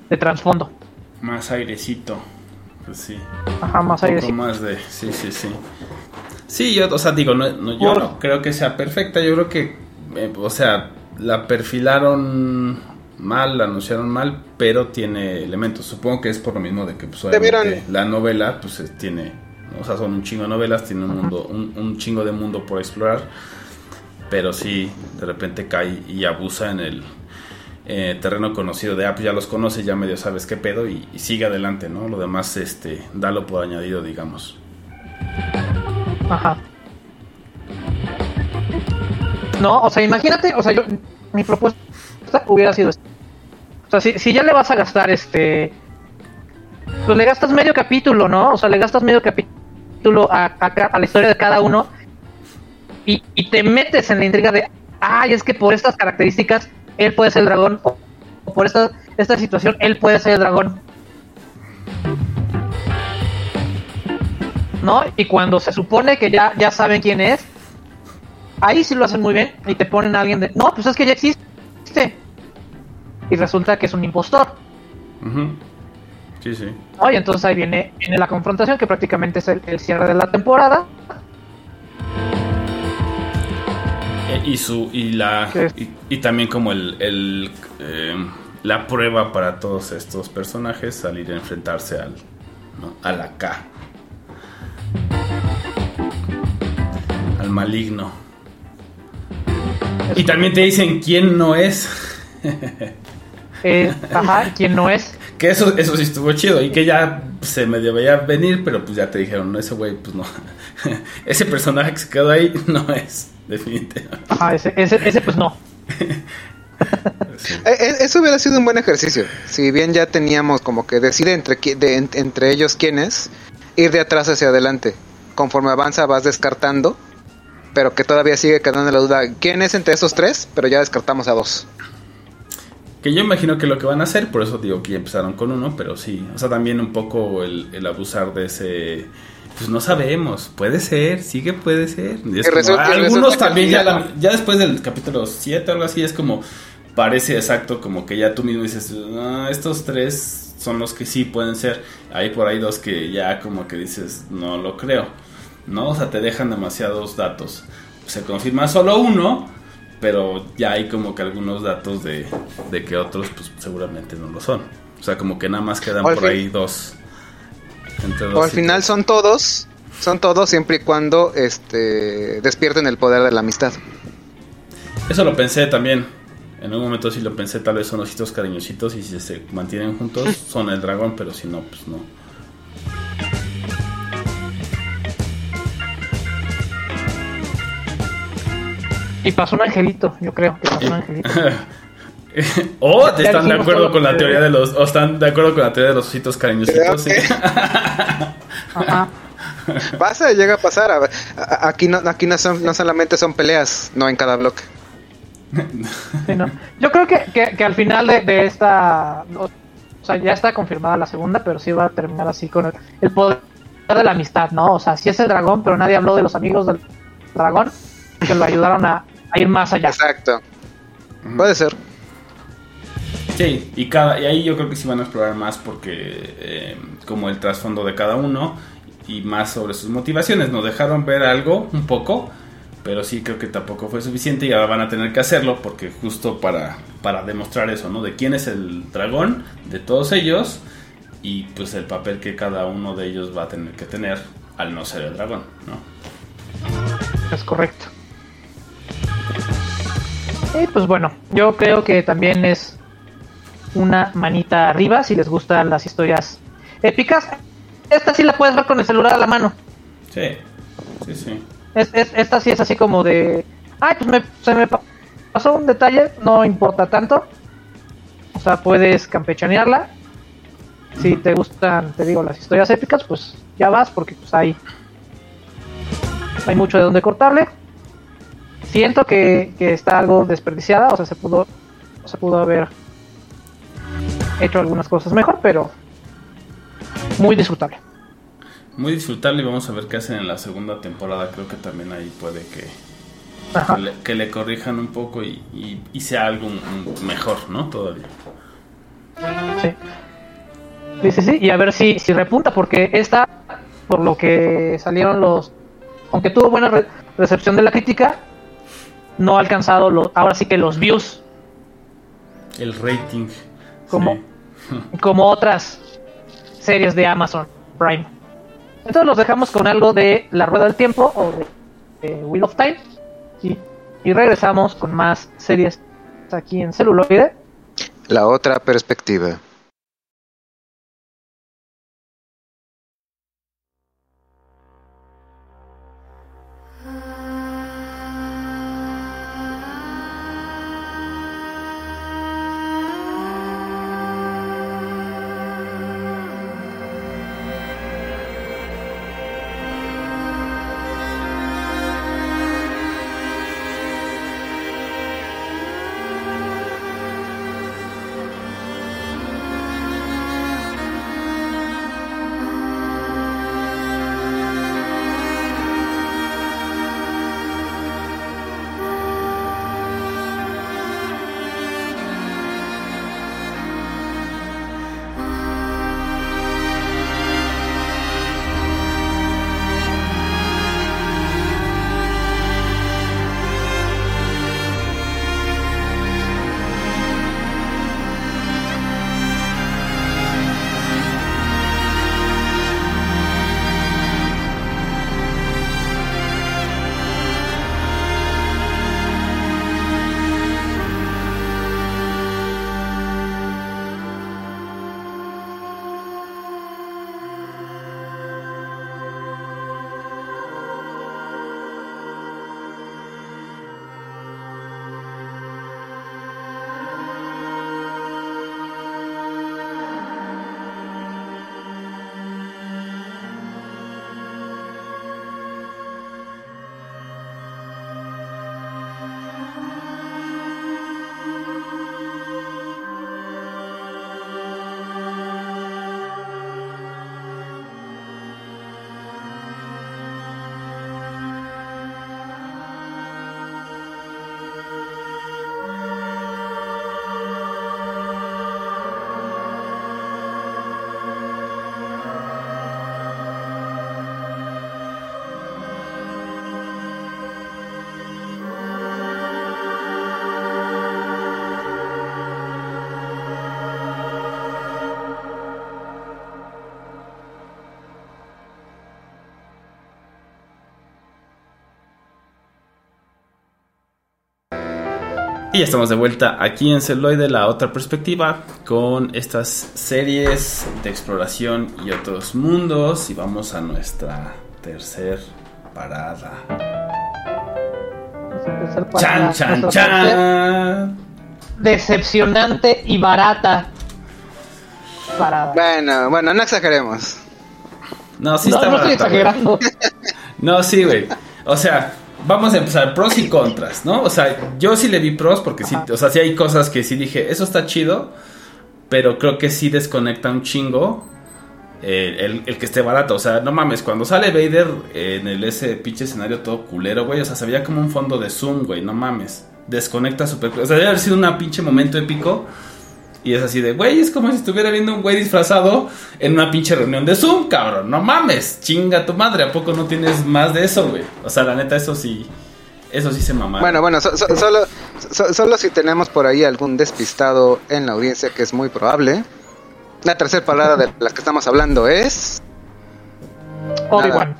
de trasfondo. Más airecito. Pues sí. Ajá, más Un aire. poco más de... Sí, sí, sí. Sí, yo, o sea, digo, no, no- yo Por- no creo que sea perfecta. Yo creo que, eh, o sea, la perfilaron mal, la anunciaron mal, pero tiene elementos. Supongo que es por lo mismo de que, pues, obviamente, la novela, pues, tiene... O sea, son un chingo de novelas, tiene un mundo, un, un chingo de mundo por explorar. Pero sí, de repente cae y abusa en el eh, terreno conocido de, ah, pues ya los conoces, ya medio sabes qué pedo y, y sigue adelante, ¿no? Lo demás, este, dalo por añadido, digamos. Ajá. No, o sea, imagínate, o sea, yo, mi propuesta hubiera sido esta. O sea, si, si ya le vas a gastar este. Pues le gastas medio capítulo, ¿no? O sea, le gastas medio capítulo a, la historia de cada uno. Y, te metes en la intriga de. Ay, es que por estas características él puede ser el dragón. O, por esta, esta situación él puede ser el dragón. ¿no? Y cuando se supone que ya, ya saben quién es, ahí sí lo hacen muy bien y te ponen a alguien de, no, pues es que ya existe. Y resulta que es un impostor. Ujú. Sí, sí. ¿No? Y entonces ahí viene, viene la confrontación, que prácticamente es el, el cierre de la temporada. Eh, y su y la y, y también como el, el, eh, la prueba para todos estos personajes salir a enfrentarse al ¿no? a la K al maligno y también te dicen quién no es Eh, ajá, ¿quién no es? que eso eso sí estuvo chido y que ya se medio veía venir pero pues ya te dijeron no ese güey pues no ese personaje que se quedó ahí no es definitivamente Ajá, ese, ese, ese pues no. Sí. Eh, eh, Eso hubiera sido un buen ejercicio. Si bien ya teníamos como que decir entre, de- en- entre ellos quién es, ir de atrás hacia adelante. Conforme avanza vas descartando, pero que todavía sigue quedando la duda quién es entre esos tres, pero ya descartamos a dos. Que yo imagino que lo que van a hacer, por eso digo que ya empezaron con uno, pero sí, o sea, también un poco el, el abusar de ese, pues no sabemos, puede ser, sí que puede ser. Es como, resulta- algunos también ya, la- ya después del capítulo 7 o algo así, es como, parece exacto, como que ya tú mismo dices, "Ah, estos tres son los que sí pueden ser, hay por ahí dos que ya como que dices, no lo creo, ¿no? O sea, te dejan demasiados datos. Se confirma solo uno, pero ya hay como que algunos datos de, de que otros pues seguramente no lo son. O sea, como que nada más quedan O al por ahí dos. Entre O dos al final tres. son todos, son todos siempre y cuando este despierten el poder de la amistad. Eso lo pensé también. En un momento sí lo pensé, tal vez son ositos cariñositos y si se mantienen juntos son el dragón, pero si no, pues no. Y pasó un angelito, yo creo que pasó un angelito. o Ya están de acuerdo con la teoría de los, o están de acuerdo con la teoría de los ositos cariñositos. sí. Ajá. Pasa, llega a pasar. a- a- aquí no, aquí no, son, no solamente son peleas, no en cada bloque. Sí, no. Yo creo que, que, que al final de, de esta. O o sea, ya está confirmada la segunda, pero sí va a terminar así con el, el poder de la amistad, ¿no? O sea, sí es el dragón, pero nadie habló de los amigos del dragón que lo ayudaron a, a ir más allá. Exacto. Puede ser. Sí, y, cada, y ahí yo creo que sí van a explorar más porque eh, como el trasfondo de cada uno y más sobre sus motivaciones. Nos dejaron ver algo un poco, pero sí creo que tampoco fue suficiente y ahora van a tener que hacerlo porque justo para, para demostrar eso, ¿no? De quién es el dragón, de todos ellos y pues el papel que cada uno de ellos va a tener que tener al no ser el dragón, ¿no? Es correcto. Y pues bueno, yo creo que también es una manita arriba si les gustan las historias épicas. Esta sí la puedes ver con el celular a la mano. Sí, sí, sí. Es, es- esta sí es así como de. Ay, pues me, se me pa- pasó un detalle, no importa tanto. O sea, puedes campechanearla. Si te gustan, te digo, las historias épicas, pues ya vas, porque pues hay. Hay mucho de donde cortarle. Siento que, que está algo desperdiciada, o sea, se pudo. Se pudo haber hecho algunas cosas mejor, pero muy disfrutable. Muy disfrutable y vamos a ver qué hacen en la segunda temporada. Creo que también ahí puede que, que, le, que le corrijan un poco y, y- y sea algo un- un mejor, ¿no? Todavía. Sí. Sí, sí, sí, y a ver si, si repunta, porque esta, por lo que salieron los. Aunque tuvo buena re- recepción de la crítica, no ha alcanzado los, ahora sí que los views El rating. ¿Cómo? sí. como otras series de Amazon Prime. Entonces los dejamos con algo de La Rueda del Tiempo o de, de Wheel of Time. Y, y regresamos con más series aquí en celuloide. La otra perspectiva. Y ya estamos de vuelta aquí en Celoide, la otra perspectiva, con estas series de exploración y otros mundos. Y vamos a nuestra tercer parada. Tercer Chan, chan, chan. Decepcionante y barata. Parada. Bueno, bueno, no exageremos. No, sí no, está no barata, exagerando. No, sí, güey. O sea, vamos a empezar pros y contras, ¿no? O sea, yo sí le vi pros porque sí, Ajá. o sea, sí hay cosas que sí dije, eso está chido, pero creo que sí desconecta un chingo eh, el, el que esté barato. O sea, no mames, cuando sale Vader en el ese pinche escenario todo culero, güey, o sea, se veía como un fondo de Zoom, güey, no mames. Desconecta súper. O sea, debe haber sido un pinche momento épico. Y es así de, güey, es como si estuviera viendo un güey disfrazado en una pinche reunión de Zoom, cabrón. No mames, chinga tu madre. ¿A poco no tienes más de eso, güey? O sea, la neta, eso sí. Eso sí se mamaron. Bueno, bueno, so- so- solo, so- solo si tenemos por ahí algún despistado en la audiencia, que es muy probable. La tercera palabra de la que estamos hablando es Obi-Wan.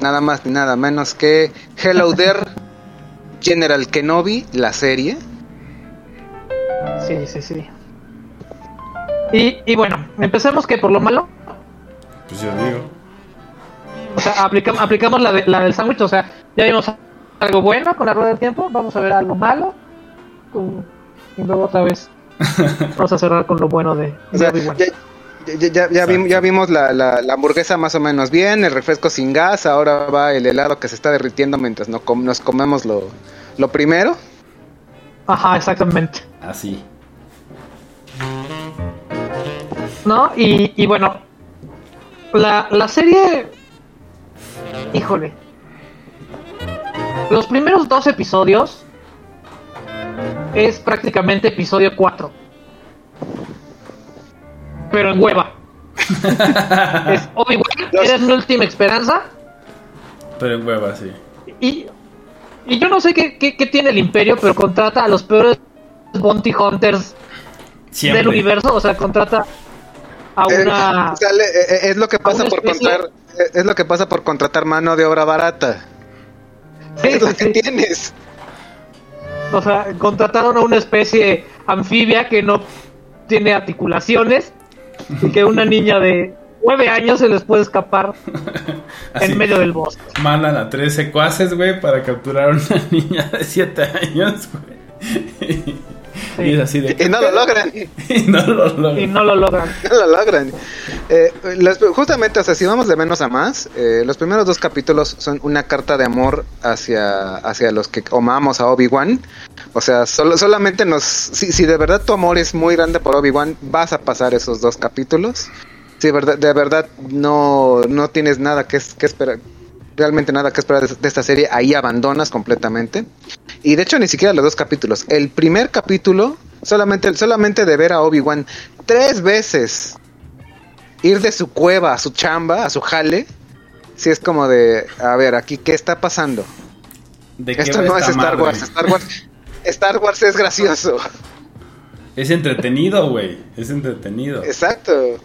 nada más ni nada menos que Hello There, General Kenobi, la serie. Sí, sí, sí. Y, y bueno, empecemos que por lo malo, Pues yo digo. o sea, aplicamos, aplicamos la, de- la del sándwich, o sea, ya vimos algo bueno con la rueda del tiempo, vamos a ver algo malo, con- y luego otra vez vamos a cerrar con lo bueno de, O sea, ya, ya- ya- ya ya vimos la, la- la hamburguesa más o menos bien, el refresco sin gas, ahora va el helado que se está derritiendo mientras no com- nos comemos lo, lo primero. Ajá, exactamente. Así. ¿No? Y, y bueno, la, la serie, híjole, los primeros dos episodios es prácticamente episodio 4. Pero en hueva. es Obi-Wan, eres mi última esperanza. Pero en hueva, sí. Y, y yo no sé qué, qué, qué tiene el Imperio, pero contrata a los peores Bounty Hunters Siempre. del universo. O sea, contrata a Eh, una. sale- eh, eh, es lo que pasa por contratar, eh, es lo que pasa por contratar mano de obra barata. Sí, es lo que sí. tienes. O sea, contrataron a una especie anfibia que no tiene articulaciones y que una niña de nueve años se les puede escapar Así. en medio del bosque. Mandan a tres secuaces, güey, para capturar a una niña de 7 años, güey. Y es así de. Y no lo logran. Y no lo logran. Y no lo logran. No lo logran. Eh, los- justamente, o sea, si vamos de menos a más, eh, los primeros dos capítulos son una carta de amor hacia, hacia los que amamos a Obi-Wan. O sea, solo, solamente nos. Si, si de verdad tu amor es muy grande por Obi-Wan, vas a pasar esos dos capítulos. Si de verdad, de verdad no, no tienes nada que, que esperar, realmente nada que esperar de, de esta serie, ahí abandonas completamente. Y de hecho ni siquiera los dos capítulos. El primer capítulo, solamente, solamente de ver a Obi-Wan tres veces ir de su cueva a su chamba, a su jale, si es como de, a ver, aquí, ¿qué está pasando? ¿De qué Esto no es Star madre? Wars, Star Wars. Star Wars es gracioso. Es entretenido, güey. Es entretenido. Exacto.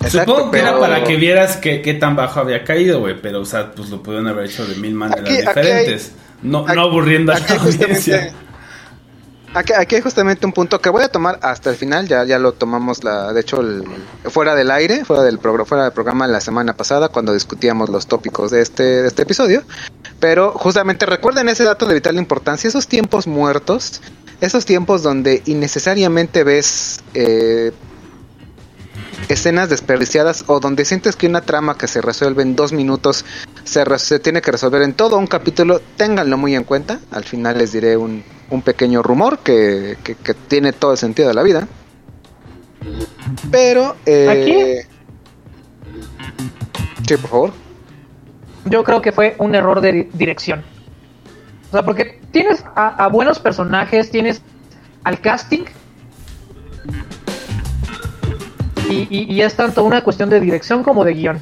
Exacto, Supongo que era para que vieras qué tan bajo había caído, güey. Pero, o sea, pues lo pudieron haber hecho de mil maneras Aquí- aquí diferentes. no, aquí- no aburriendo a aquí la audiencia. Aquí, aquí hay justamente un punto que voy a tomar hasta el final, ya, ya lo tomamos la, de hecho el- fuera del aire, fuera del programa, fuera del programa la semana pasada cuando discutíamos los tópicos de este, de este episodio. Pero justamente recuerden ese dato de vital importancia, esos tiempos muertos, esos tiempos donde innecesariamente ves eh, escenas desperdiciadas o donde sientes que una trama que se resuelve en dos minutos se, se tiene que resolver en todo un capítulo, ténganlo muy en cuenta. Al final les diré un, un pequeño rumor que, que- que tiene todo el sentido de la vida. Pero... Eh, Sí, por favor. Yo creo que fue un error de di- dirección. O sea, porque tienes a, a buenos personajes, tienes al casting. Y, y- y es tanto una cuestión de dirección como de guion.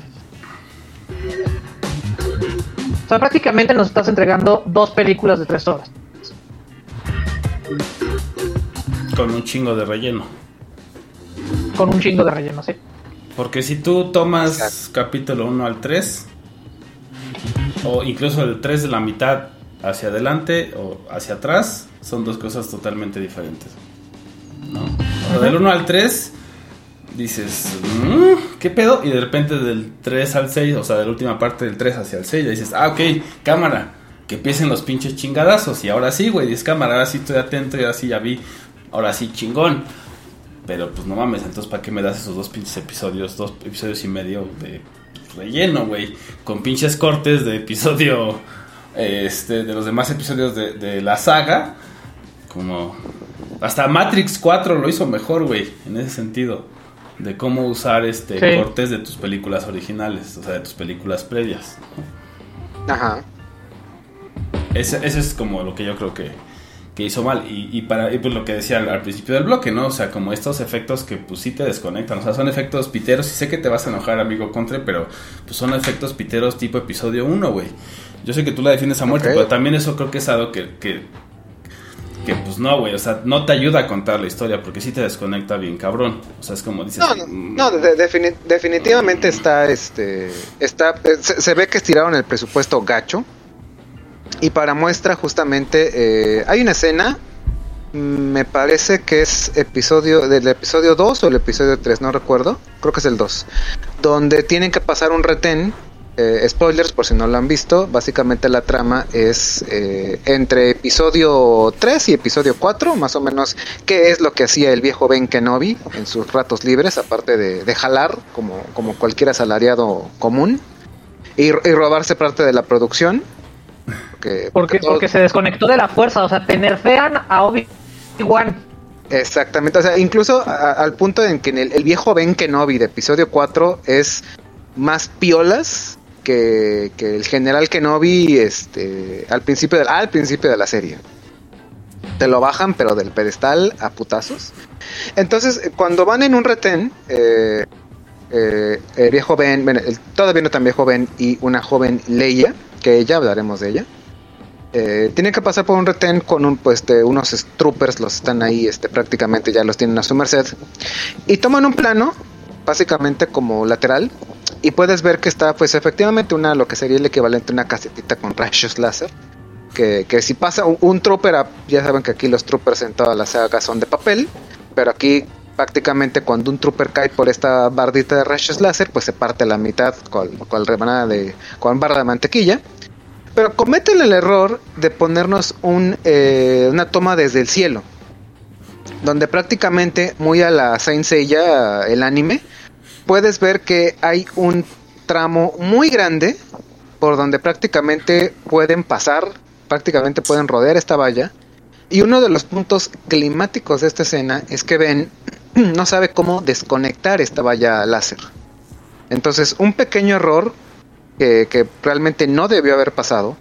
O sea, prácticamente nos estás entregando dos películas de tres horas. Con un chingo de relleno. Con un chingo de relleno, sí. Porque si tú tomas Exacto. capítulo 1 al 3, o incluso el 3 de la mitad hacia adelante o hacia atrás son dos cosas totalmente diferentes. ¿no? O sea, del 1 al 3 dices, "Mm, ¿qué pedo? Y de repente del 3 al 6, o sea, de la última parte del 3 hacia el 6, ya dices, ah, ok, cámara, que empiecen los pinches chingadazos. Y ahora sí, güey, dices, cámara, ahora sí estoy atento y ahora sí ya vi, ahora sí chingón. Pero pues no mames, entonces ¿para qué me das esos dos pinches episodios, dos episodios y medio de relleno, güey? Con pinches cortes de episodio, este, de los demás episodios de, de la saga. Como... Hasta Matrix 4 lo hizo mejor, güey, en ese sentido. De cómo usar este Sí. cortes de tus películas originales, o sea, de tus películas previas. Ajá. Ese, ese es como lo que yo creo que, que hizo mal. Y, y para y pues lo que decía al, al principio del bloque, ¿no? O sea, como estos efectos que pues sí te desconectan. O sea, son efectos piteros. Y sé que te vas a enojar, amigo Contre, pero pues son efectos piteros tipo episodio 1, güey. Yo sé que tú la defiendes a muerte, pero también eso creo que es algo que, que, que, pues no, güey. O sea, no te ayuda a contar la historia porque sí te desconecta bien, cabrón. O sea, es como dices... No, no, mm, no, de- defini- definitivamente está, este, está, eh, se, se ve que estiraron el presupuesto gacho. Y para muestra justamente eh, hay una escena, mm, me parece que es episodio del episodio 2 o el episodio 3, no recuerdo, creo que es el 2, donde tienen que pasar un retén. Eh, spoilers por si no lo han visto, básicamente la trama es eh, entre episodio 3 y episodio 4, más o menos qué es lo que hacía el viejo Ben Kenobi en sus ratos libres, aparte de, de jalar como, como cualquier asalariado común, y, y robarse parte de la producción. Porque, Porque, todo- porque se desconectó de la fuerza, o sea, te nerfean a Obi-Wan. Exactamente, o sea, incluso a- al punto en que el viejo Ben Kenobi de episodio 4 es más piolas que, que el general Kenobi este, al, principio de, al principio de la serie. Te lo bajan, pero del pedestal a putazos. Entonces, eh, cuando van en un retén, eh, eh, el viejo Ben, bueno, el todavía no tan viejo Ben y una joven Leia, que ya hablaremos de ella, tienen que pasar por un retén con un, pues, de unos es- troopers, los están ahí, este, prácticamente ya los tienen a su merced, y toman un plano, básicamente como lateral, y puedes ver que está, pues, efectivamente una, lo que sería el equivalente a una casetita con rayos láser, que, que si pasa un, trooper, a- ya saben que aquí los troopers en todas las sagas son de papel, pero aquí prácticamente cuando un trooper cae por esta bardita de rayos láser, pues se parte la mitad con, con rebanada de, con barra de mantequilla. Pero cometen el error de ponernos un, eh, una toma desde el cielo. Donde prácticamente, muy a la Saint el anime, puedes ver que hay un tramo muy grande por donde prácticamente pueden pasar, prácticamente pueden rodear esta valla. Y uno de los puntos climáticos de esta escena es que Ben no sabe cómo desconectar esta valla láser. Entonces, un pequeño error que realmente no debió haber pasado.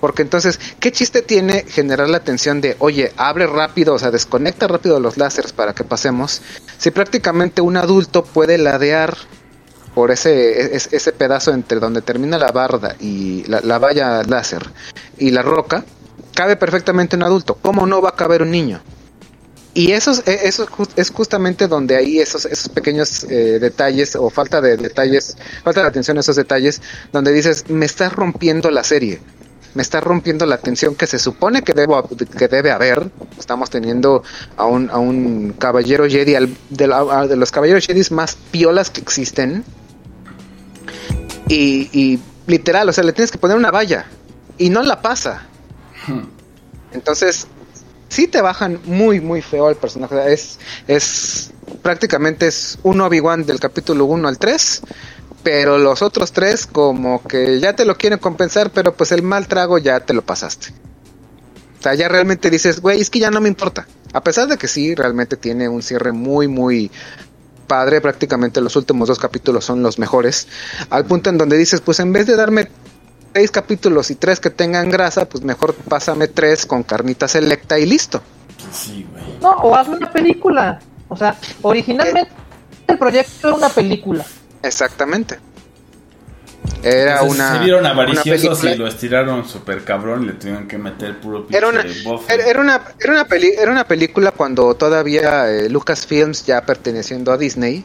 Porque entonces, ¿qué chiste tiene generar la atención de, oye, abre rápido, o sea, desconecta rápido los láseres para que pasemos? Si prácticamente un adulto puede ladear por ese, es- ese pedazo entre donde termina la barda y la, la valla láser y la roca, cabe perfectamente un adulto. ¿Cómo no va a caber un niño? Y eso, es- eso es jus- es justamente donde hay esos, esos pequeños eh, detalles o falta de detalles, falta de atención a esos detalles, donde dices, me estás rompiendo la serie, me está rompiendo la atención que se supone que, debo, que debe haber. Estamos teniendo a un, a un caballero Jedi, de, los caballeros Jedi más piolas que existen. Y, literal, o sea, le tienes que poner una valla y no la pasa. Entonces, sí te bajan muy, muy feo al personaje. Es, es prácticamente es un Obi-Wan del capítulo 1 al 3. Pero los otros tres como que ya te lo quieren compensar, pero pues el mal trago ya te lo pasaste. O sea, ya realmente dices, güey, es que ya no me importa. A pesar de que sí, realmente tiene un cierre muy, muy padre. Prácticamente los últimos dos capítulos son los mejores. Al punto en donde dices, pues en vez de darme seis capítulos y tres que tengan grasa, pues mejor pásame tres con carnita selecta y listo. Sí, güey. No, o hazme una película. O sea, originalmente el proyecto era una película. Exactamente. Era Entonces, una. Se vieron una avariciosos película- y lo estiraron súper cabrón y le tuvieron que meter puro pinche Era una, era, era una, era, una peli- era una película cuando todavía eh, Lucasfilms, ya perteneciendo a Disney,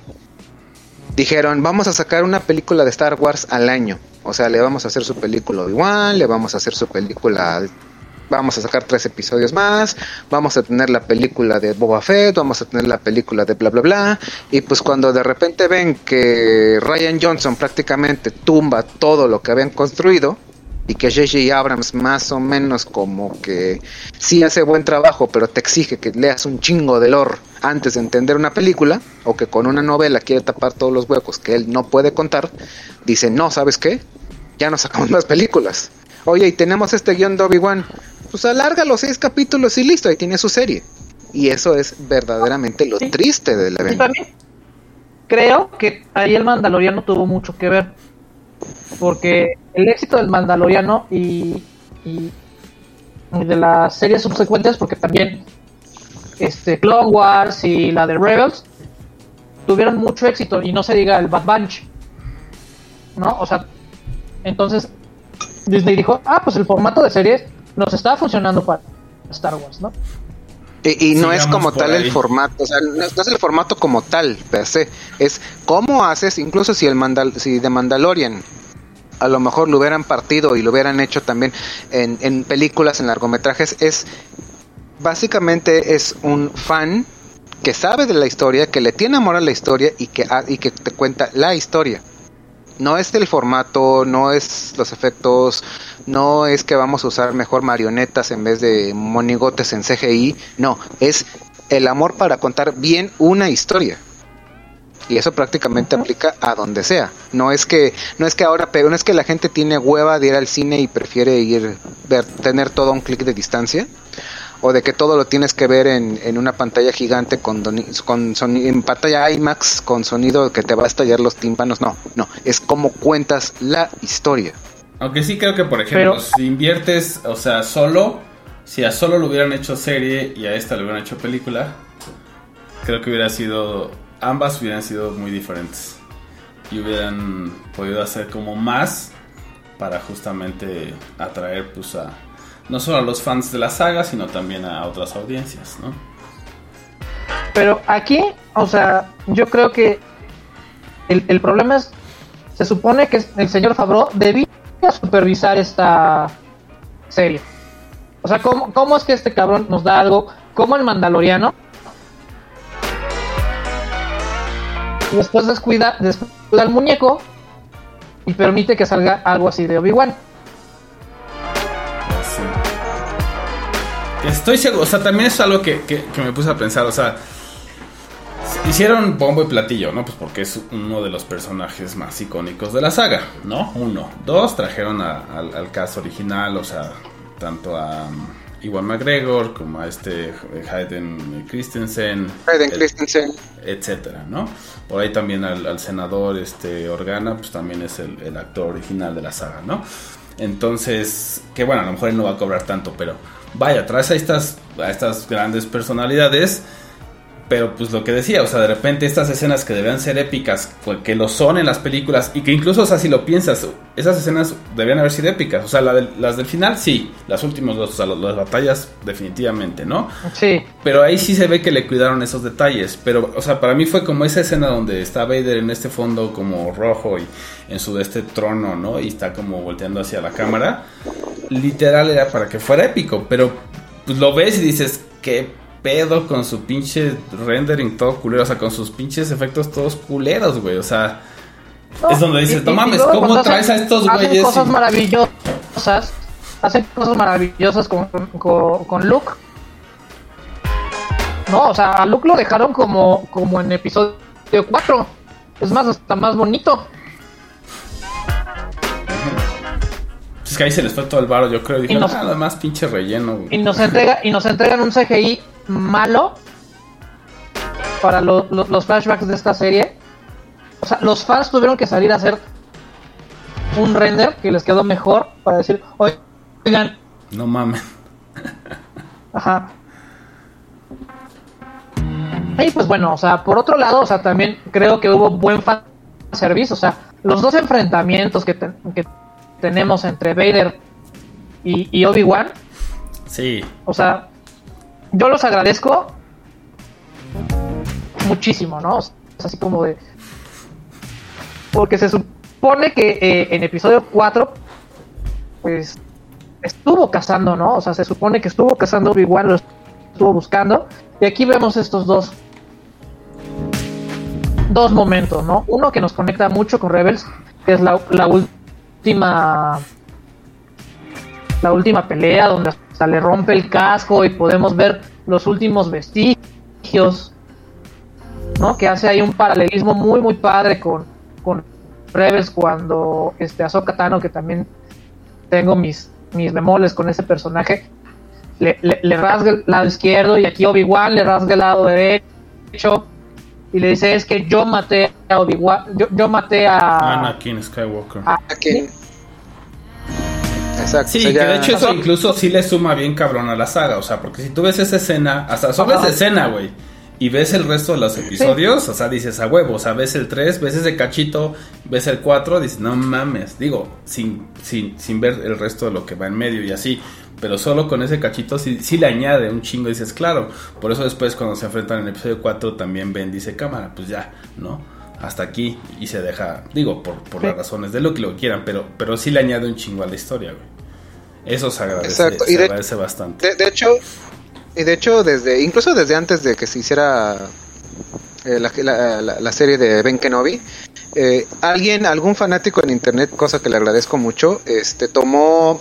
dijeron, vamos a sacar una película de Star Wars al año. O sea, le vamos a hacer su película Obi-Wan, le vamos a hacer su película vamos a sacar tres episodios más, vamos a tener la película de Boba Fett, vamos a tener la película de bla bla bla, y pues cuando de repente ven que Ryan Johnson prácticamente tumba todo lo que habían construido, y que J.J. Abrams más o menos como que sí hace buen trabajo, pero te exige que leas un chingo de lore antes de entender una película, o que con una novela quiere tapar todos los huecos que él no puede contar, dice, no, ¿sabes qué? Ya no sacamos más películas. Oye, y tenemos este guion de Obi-Wan, pues alarga los seis capítulos y listo, ahí tiene su serie. Y eso es verdaderamente lo Sí. triste del Y evento. también creo que ahí el Mandaloriano tuvo mucho que ver. Porque el éxito del Mandaloriano y, y de las series subsecuentes, porque también este Clone Wars y la de Rebels tuvieron mucho éxito y no se diga el Bad Bunch. ¿No? O sea, entonces Disney dijo, ah, pues el formato de series nos está funcionando para Star Wars, ¿no? Y, y no es como tal ahí. el formato, o sea, no, es no es el formato como tal, per se. Es cómo haces, incluso si el Mandal si de Mandalorian a lo mejor lo hubieran partido y lo hubieran hecho también en, en películas, en largometrajes, es básicamente es un fan que sabe de la historia, que le tiene amor a la historia y que, y que te cuenta la historia. No es el formato, no es los efectos, no es que vamos a usar mejor marionetas en vez de monigotes en CGI, no, es el amor para contar bien una historia. Y eso prácticamente aplica a donde sea. No es que no es que ahora, pero no es que la gente tiene hueva de ir al cine y prefiere ir ver tener todo a un clic de distancia o de que todo lo tienes que ver en, en una pantalla gigante con, con soni- en pantalla IMAX con sonido que te va a estallar los tímpanos. No, no, es como cuentas la historia. Aunque sí creo que, por ejemplo, Pero- si inviertes, o sea, solo, si a solo lo hubieran hecho serie y a esta le hubieran hecho película, creo que hubiera sido, ambas hubieran sido muy diferentes. Y hubieran podido hacer como más para justamente atraer, pues, a, no solo a los fans de la saga, sino también a otras audiencias, ¿no? Pero aquí, o sea, yo creo que el, el problema es, se supone que el señor Favreau debía supervisar esta serie. O sea, ¿cómo, cómo es que este cabrón nos da algo como el Mandaloriano? Después descuida, descuida el muñeco y permite que salga algo así de Obi-Wan. Estoy seguro, o sea, también es algo que, que- que me puse a pensar, o sea, hicieron bombo y platillo, ¿no? Pues porque es uno de los personajes más icónicos de la saga, ¿no? Uno. Dos, trajeron a- al, al cast original, o sea, tanto a um, Iwan McGregor como a este Hayden Christensen. Hayden el- Christensen, etcétera, ¿no? Por ahí también al, al senador este Organa, pues también es el, el actor original de la saga, ¿no? Entonces, que bueno, a lo mejor él no va a cobrar tanto, pero vaya, traes a estas, a estas grandes personalidades, pero pues lo que decía, o sea, de repente estas escenas que debían ser épicas, que lo son en las películas, y que incluso, o sea, si lo piensas, esas escenas debían haber sido épicas, o sea, la las del final sí, las últimas dos, o sea, las- las batallas definitivamente, ¿no? Sí, Pero ahí sí se ve que le cuidaron esos detalles. Pero, o sea, para mí fue como esa escena donde está Vader en este fondo como rojo y en su este trono, ¿no? Y está como volteando hacia la cámara. Literal era para que fuera épico. Pero pues lo ves y dices, ¿qué pedo con su pinche rendering todo culero? O sea, con sus pinches efectos todos culeros, güey. O sea, es donde dices, no mames, ¿cómo traes a estos hacen güeyes? cosas y- maravillosas. Hacen cosas maravillosas con, con, con Luke. No, o sea, a Luke lo dejaron como, como en episodio 4. Es más, hasta más bonito. Es que ahí se les fue todo el varo, yo creo. Dijeron, nos- nada más pinche relleno, güey. Y nos entrega y nos entregan un CGI malo para lo- lo- los flashbacks de esta serie. O sea, los fans tuvieron que salir a hacer un render que les quedó mejor para decir, oigan, No mames. Ajá. Y pues bueno, o sea, por otro lado, o sea, también creo que hubo buen fan service, o sea, los dos enfrentamientos que, te- que tenemos entre Vader y, y Obi-Wan, Sí. o sea, yo los agradezco muchísimo, ¿no? O sea, es así como de... Porque se supone que eh, en episodio 4, pues estuvo cazando, ¿no? O sea, se supone que estuvo cazando Obi-Wan, lo estuvo buscando. Y aquí vemos estos dos dos momentos, ¿no? Uno que nos conecta mucho con Rebels, que es la, la última la última pelea donde hasta le rompe el casco y podemos ver los últimos vestigios, ¿no? Que hace ahí un paralelismo muy muy padre con, con cuando este Ahsoka Tano, que también tengo mis mis bemoles con ese personaje, le, le rasga el lado izquierdo y aquí Obi-Wan le rasga el lado derecho y le dice es que yo maté a Obi-Wan, yo, yo maté a... Anakin Skywalker. a- Aquí. Exacto. Sí, o sea, que ya- de hecho eso incluso sí le suma bien cabrón a la saga, o sea, porque si tú ves esa escena, hasta solo esa escena, güey, y ves el resto de los episodios, o sea, dices a huevo, o sea, ves el 3, ves ese cachito, ves el 4, dices, no mames, digo, sin, sin, sin ver el resto de lo que va en medio y así, pero solo con ese cachito sí, sí le añade un chingo, dices, claro, por eso después cuando se enfrentan en el episodio 4 también ven, dice cámara, pues ya, ¿no? Hasta aquí y se deja, digo, por, por Sí. las razones de lo que lo quieran, pero, pero sí le añade un chingo a la historia, güey. Eso se agradece, Exacto, y se de- agradece bastante. De, de hecho, y de hecho, desde, incluso desde antes de que se hiciera eh, la, la- la- la serie de Ben Kenobi, eh, alguien, algún fanático en internet, cosa que le agradezco mucho, este tomó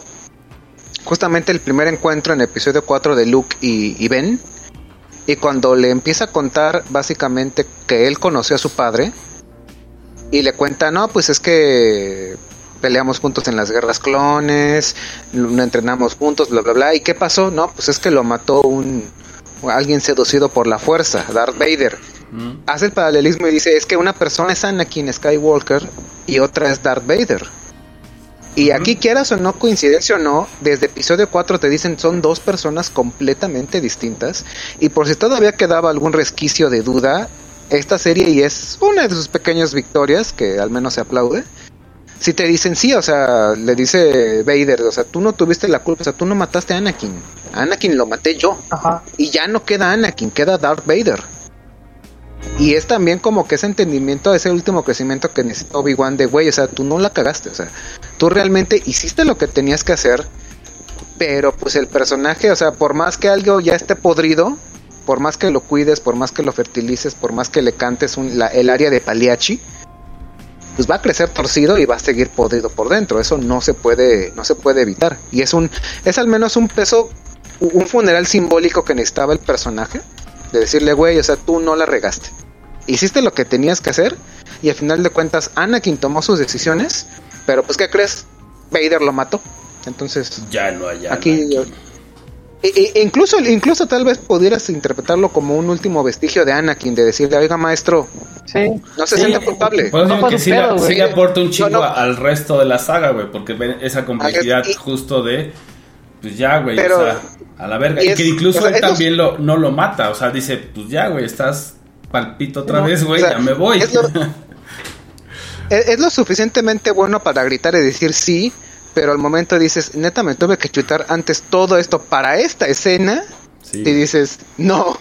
justamente el primer encuentro en episodio 4 de Luke y, y Ben, y cuando le empieza a contar básicamente que él conoció a su padre, y le cuenta, no, pues es que peleamos juntos en las guerras clones, no entrenamos juntos, bla, bla, bla. ¿Y qué pasó? No, pues es que lo mató un alguien seducido por la fuerza, Darth Vader. Mm. Hace el paralelismo y dice, es que una persona es Anakin Skywalker y otra es Darth Vader. Y aquí quieras o no, coincidencia o no, desde episodio 4 te dicen son dos personas completamente distintas. Y por si todavía quedaba algún resquicio de duda, esta serie y es una de sus pequeñas victorias, que al menos se aplaude. Si te dicen sí, o sea, le dice Vader, o sea, tú no tuviste la culpa, o sea, tú no mataste a Anakin. A Anakin lo maté yo. Ajá. Y ya no queda Anakin, queda Darth Vader. Y es también como que ese entendimiento, ese último crecimiento que necesita Obi-Wan de, güey, o sea, tú no la cagaste, o sea, tú realmente hiciste lo que tenías que hacer, pero pues el personaje, o sea, por más que algo ya esté podrido, por más que lo cuides, por más que lo fertilices, por más que le cantes un- la- el área de Paliachi, pues va a crecer torcido y va a seguir podrido por dentro. Eso no se puede, no se puede evitar. Y es un, es al menos un peso, un funeral simbólico que necesitaba el personaje. De decirle, güey, o sea, tú no la regaste. Hiciste lo que tenías que hacer. Y al final de cuentas, Anakin tomó sus decisiones. Pero pues, ¿qué crees? Vader lo mató. Entonces, Ya no hay aquí Anakin. e- e- incluso, incluso tal vez pudieras interpretarlo como un último vestigio de Anakin, de decirle, oiga maestro, Sí. no se Sí, sienta culpable. Por eso No que sí, pedo, le- güey. sí le aporta un chingo No, no. al resto de la saga, güey, porque ven esa complejidad y- justo de, pues ya, güey, o sea, a la verga. y que incluso o sea, él también lo, no lo mata, o sea, dice, pues ya, güey, estás palpito otra No, vez, güey, o sea, ya me voy. es lo- Es, es lo suficientemente bueno para gritar y decir sí, pero al momento dices, neta, me tuve que chutar antes todo esto para esta escena. Sí. Y dices, no.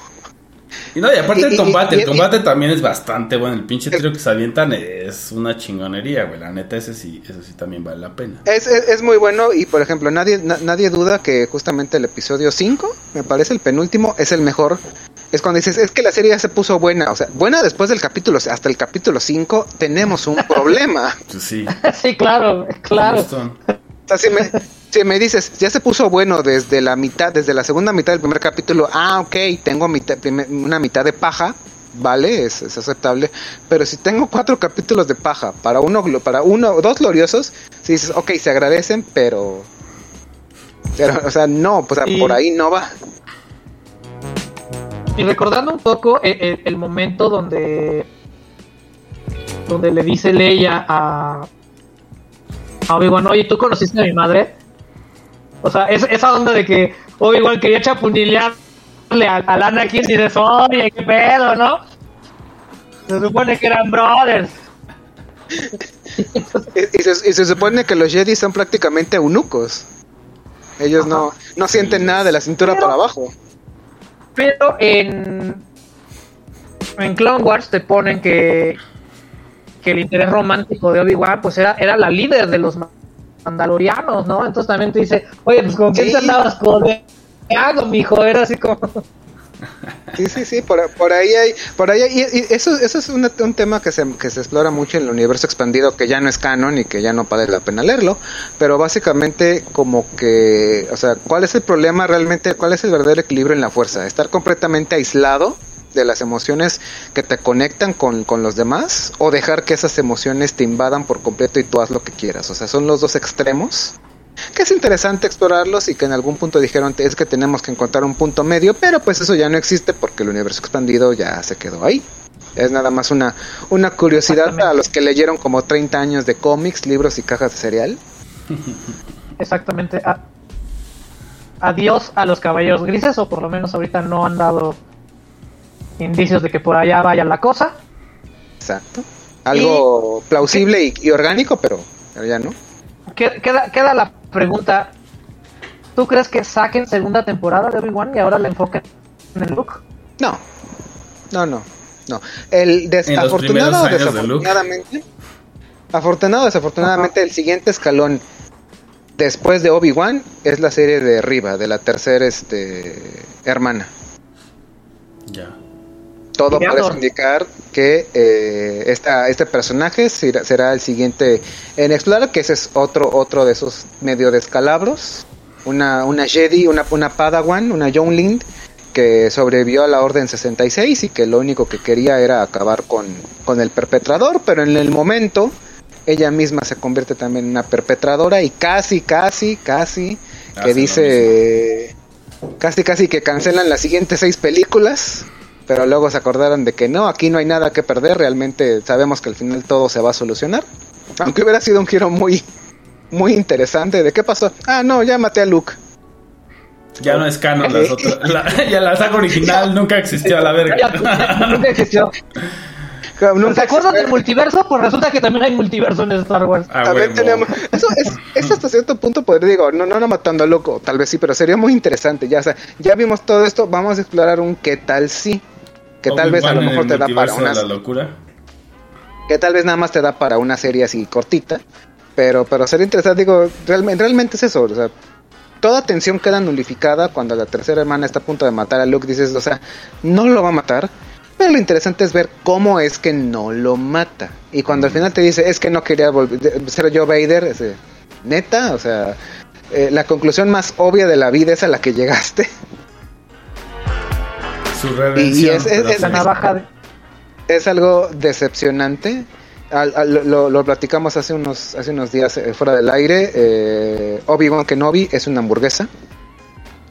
Y no, y aparte Y- el combate, y- el y- combate también es bastante bueno. El pinche tiro que se avientan es una chingonería, güey. La neta, ese sí, eso sí también vale la pena. Es, es, es muy bueno y, por ejemplo, nadie, na- nadie duda que justamente el episodio 5, me parece el penúltimo, es el mejor. Es cuando dices, es que la serie ya se puso buena. O sea, buena después del capítulo, hasta el capítulo 5, tenemos un problema. Pues sí. sí, claro, claro. O sea, si me, si me dices, ya se puso bueno desde la mitad, desde la segunda mitad del primer capítulo, ah, ok, tengo mitad, primer- una mitad de paja, vale, es, es aceptable, pero si tengo cuatro capítulos de paja para uno, para uno, dos gloriosos, si dices, ok, se agradecen, pero, pero, o sea, no, pues Y- por ahí no va. Y recordando un poco el, el- el momento donde donde le dice Leia a a Obi-Wan, oye, ¿tú conociste a mi madre? O sea, es, esa onda de que Obi-Wan quería chapulinearle al, al Anakin y dices, oye, qué pedo, ¿no? Se supone que eran brothers. Y, y se, y se supone que los Jedi son prácticamente eunucos. Ellos no, no sienten nada de la cintura Pero- para abajo. Pero en en Clone Wars te ponen que que el interés romántico de Obi-Wan pues era, era la líder de los mandalorianos, ¿no? Entonces también te dice, oye, pues con quién te andabas codeando, mijo, era así como... Sí, sí, sí, por, por ahí hay, por ahí hay- y, y eso, eso es un tema que se, que se explora mucho en el universo expandido, que ya no es canon y que ya no vale la pena leerlo, pero básicamente como que, o sea, ¿cuál es el problema realmente, cuál es el verdadero equilibrio en la fuerza? ¿Estar completamente aislado de las emociones que te conectan con, con los demás o dejar que esas emociones te invadan por completo y tú haz lo que quieras? O sea, son los dos extremos que es interesante explorarlos y que en algún punto dijeron es que tenemos que encontrar un punto medio, pero pues eso ya no existe porque el universo expandido ya se quedó ahí. Es nada más una, una curiosidad para los que leyeron como 30 años de cómics, libros y cajas de cereal. Exactamente. adiós a los caballeros grises, o por lo menos ahorita no han dado indicios de que por allá vaya la cosa. Exacto. Algo plausible y, y orgánico, pero, pero ya no. Que- Queda, queda la pregunta. ¿Tú crees que saquen segunda temporada de Obi-Wan y ahora la enfoquen en el look? No, no, no, no. El desafortunado, de Luke. desafortunadamente, afortunado, desafortunadamente, el siguiente escalón después de Obi-Wan es la serie de Riva, de la tercera este, hermana. Ya. Todo de parece indicar que eh, esta, este personaje será, será el siguiente en explorar, que ese es otro, otro de esos medio descalabros. Una, una Jedi, una, una Padawan, una Youngling, que sobrevivió a la Orden 66 y que lo único que quería era acabar con, con el perpetrador, pero en el momento ella misma se convierte también en una perpetradora y casi, casi, casi, Hace que dice, casi, casi que cancelan las siguientes seis películas, pero luego se acordaron de que no, aquí no hay nada que perder, realmente sabemos que al final todo se va a solucionar, aunque hubiera sido un giro muy, muy interesante de qué pasó, ah, no, ya maté a Luke. Ya no es canon las otras. La, ya la saga original nunca existió a la verga. Nunca existió. ¿Se acuerdan del multiverso? Pues resulta que también hay multiverso en Star Wars. Ah, También tenemos. Eso es, es hasta cierto punto, poder digo, no, no, no matando a loco, tal vez sí, pero sería muy interesante. Ya, o sea, ya vimos todo esto, vamos a explorar un qué tal sí. Que tal vez a lo mejor te da para una. de la locura. Que tal vez nada más te da para una serie así cortita. Pero, pero sería interesante, digo, realmente, realmente es eso. O sea, toda tensión queda nulificada cuando la tercera hermana está a punto de matar a Luke. Dices, o sea, no lo va a matar. Pero lo interesante es ver cómo es que no lo mata. Y cuando al final te dice, es que no quería volver, ser yo Vader, es, neta, o sea, eh, la conclusión más obvia de la vida es a la que llegaste. Su redención. Y es- es- es- La sí. navaja de... es algo decepcionante. Al- al- lo, lo platicamos hace unos, hace unos días eh, fuera del aire. Eh, Obi-Wan Kenobi es una hamburguesa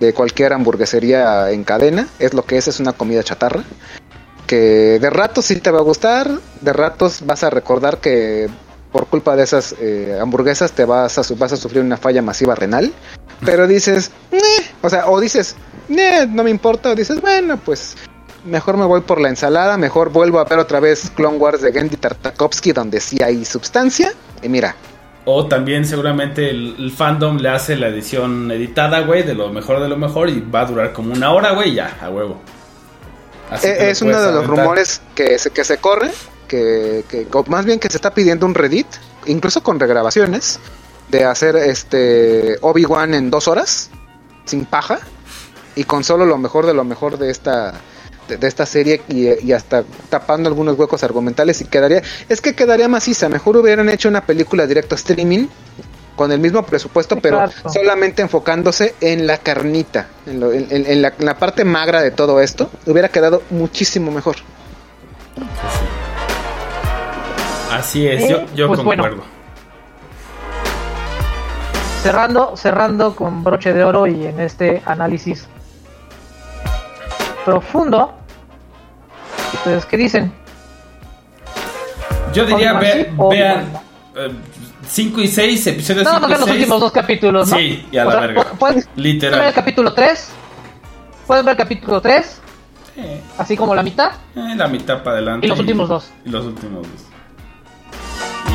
de cualquier hamburguesería en cadena. Es lo que es, es una comida chatarra. Que de ratos sí te va a gustar, de ratos vas a recordar que por culpa de esas eh, hamburguesas te vas a, vas a sufrir una falla masiva renal. Pero dices, o sea, o dices, "Neh, no me importa, o dices, bueno, pues mejor me voy por la ensalada, mejor vuelvo a ver otra vez Clone Wars de Gendy Tartakovsky, donde sí hay sustancia. Y mira, O también seguramente el, el fandom le hace la edición editada, güey, de lo mejor de lo mejor y va a durar como una hora, güey, ya, a huevo. Así lo es uno de los aventar. rumores que se, que se corre, que, más bien que se está pidiendo un Reddit, incluso con regrabaciones, de hacer este Obi-Wan en dos horas, sin paja, y con solo lo mejor de lo mejor de esta de, de esta serie y, y hasta tapando algunos huecos argumentales y quedaría es que quedaría maciza mejor hubieran hecho una película directo streaming con el mismo presupuesto pero Exacto. solamente enfocándose en la carnita en, lo- en- en- en la, en la parte magra de todo esto hubiera quedado muchísimo mejor Así es, Eh, yo, yo pues bueno. concuerdo. Cerrando, cerrando con broche de oro y en este análisis profundo. ¿Ustedes qué dicen? Yo diría, ve- vean Obi-Wan 5 y 6, episodios No, 5 no vean y los 6. últimos dos capítulos, ¿no? Sí, y a la O sea, verga. pu- Pueden, Literal. ver el capítulo 3. Pueden ver el capítulo 3, Eh, así como la mitad. eh, la mitad para adelante. Y los últimos dos. Y los últimos dos.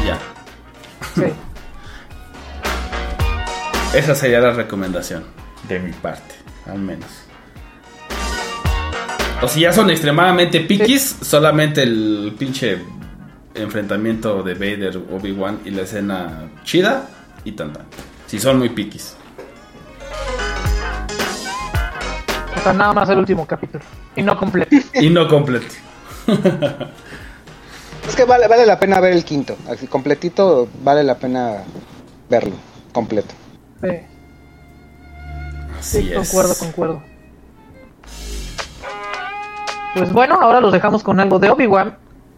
Y ya. Sí. Esa sería la recomendación de mi parte, al menos. O si ya son extremadamente piquis, solamente el pinche enfrentamiento de Vader, Obi-Wan y la escena chida. y tanta. Si son muy piquis. O sea, nada más el último capítulo. Y no completo. Y no completo. Es que vale, vale la pena ver el quinto. Así completito vale la pena verlo completo. Sí, Así sí, es. concuerdo, concuerdo. Pues bueno, ahora los dejamos con algo de Obi-Wan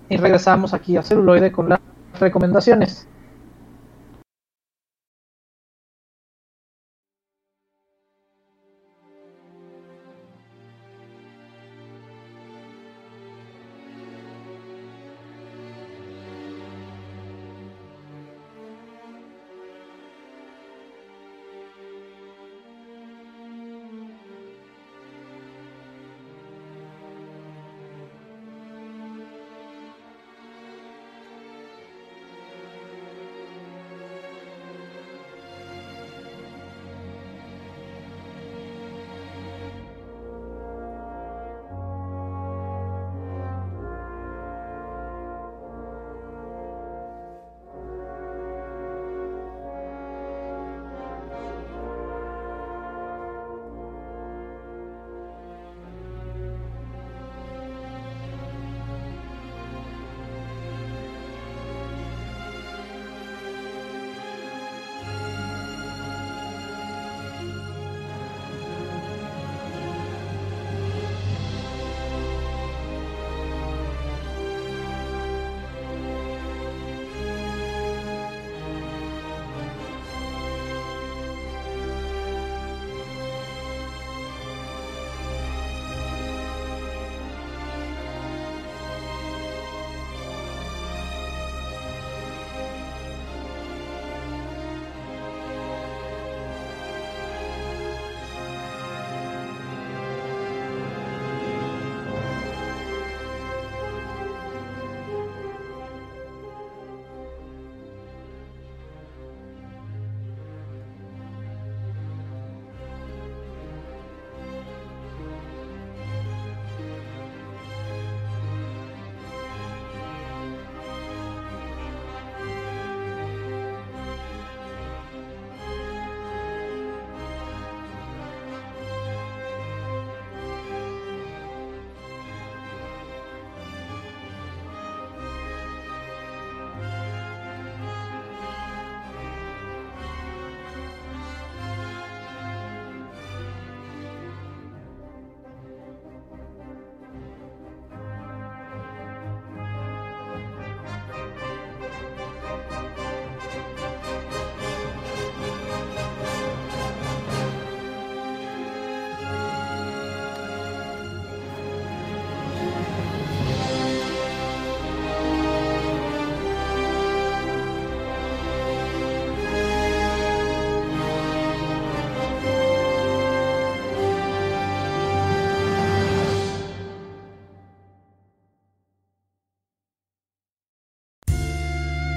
y regresamos aquí a Celuloide con las recomendaciones.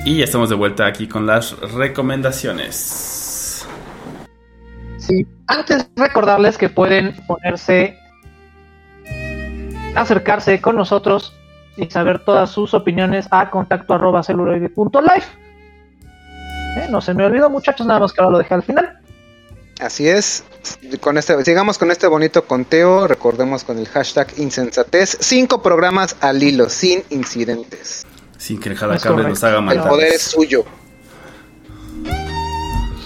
Y ya estamos de vuelta aquí con las recomendaciones. Sí, antes recordarles que pueden ponerse, acercarse con nosotros y saber todas sus opiniones a contacto arroba celuloide.life. Eh, no se me olvidó, muchachos, nada más que ahora lo dejé al final. Así es. Con este, sigamos con este bonito conteo. Recordemos con el hashtag insensatez. Cinco programas al hilo, sin incidentes. Sin que el correcto. nos haga El mal. poder es suyo.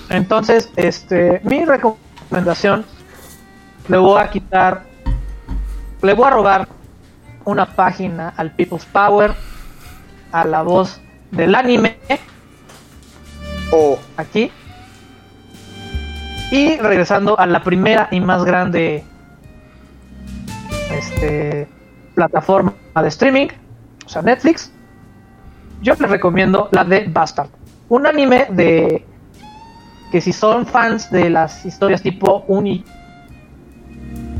Entonces, este, mi recomendación, le voy a quitar, le voy a robar una página al People's Power, a la voz del anime, O aquí. Y regresando a la primera y más grande este, plataforma de streaming, o sea, Netflix, yo les recomiendo la de Bastard. Un anime de que si son fans de las historias tipo Uni,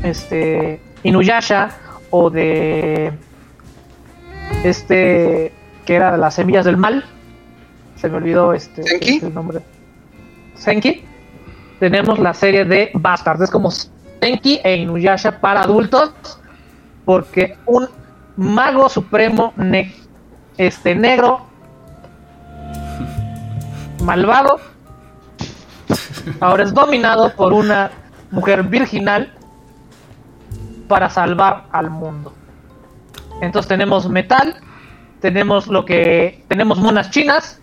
este, Inuyasha o de este que era de las semillas del mal, se me olvidó este, ¿Senki? el nombre. Senki. Tenemos la serie de Bastard, es como Senki e Inuyasha para adultos, porque un mago supremo ne- este negro malvado ahora es dominado por una mujer virginal para salvar al mundo. Entonces tenemos metal, tenemos lo que tenemos monas chinas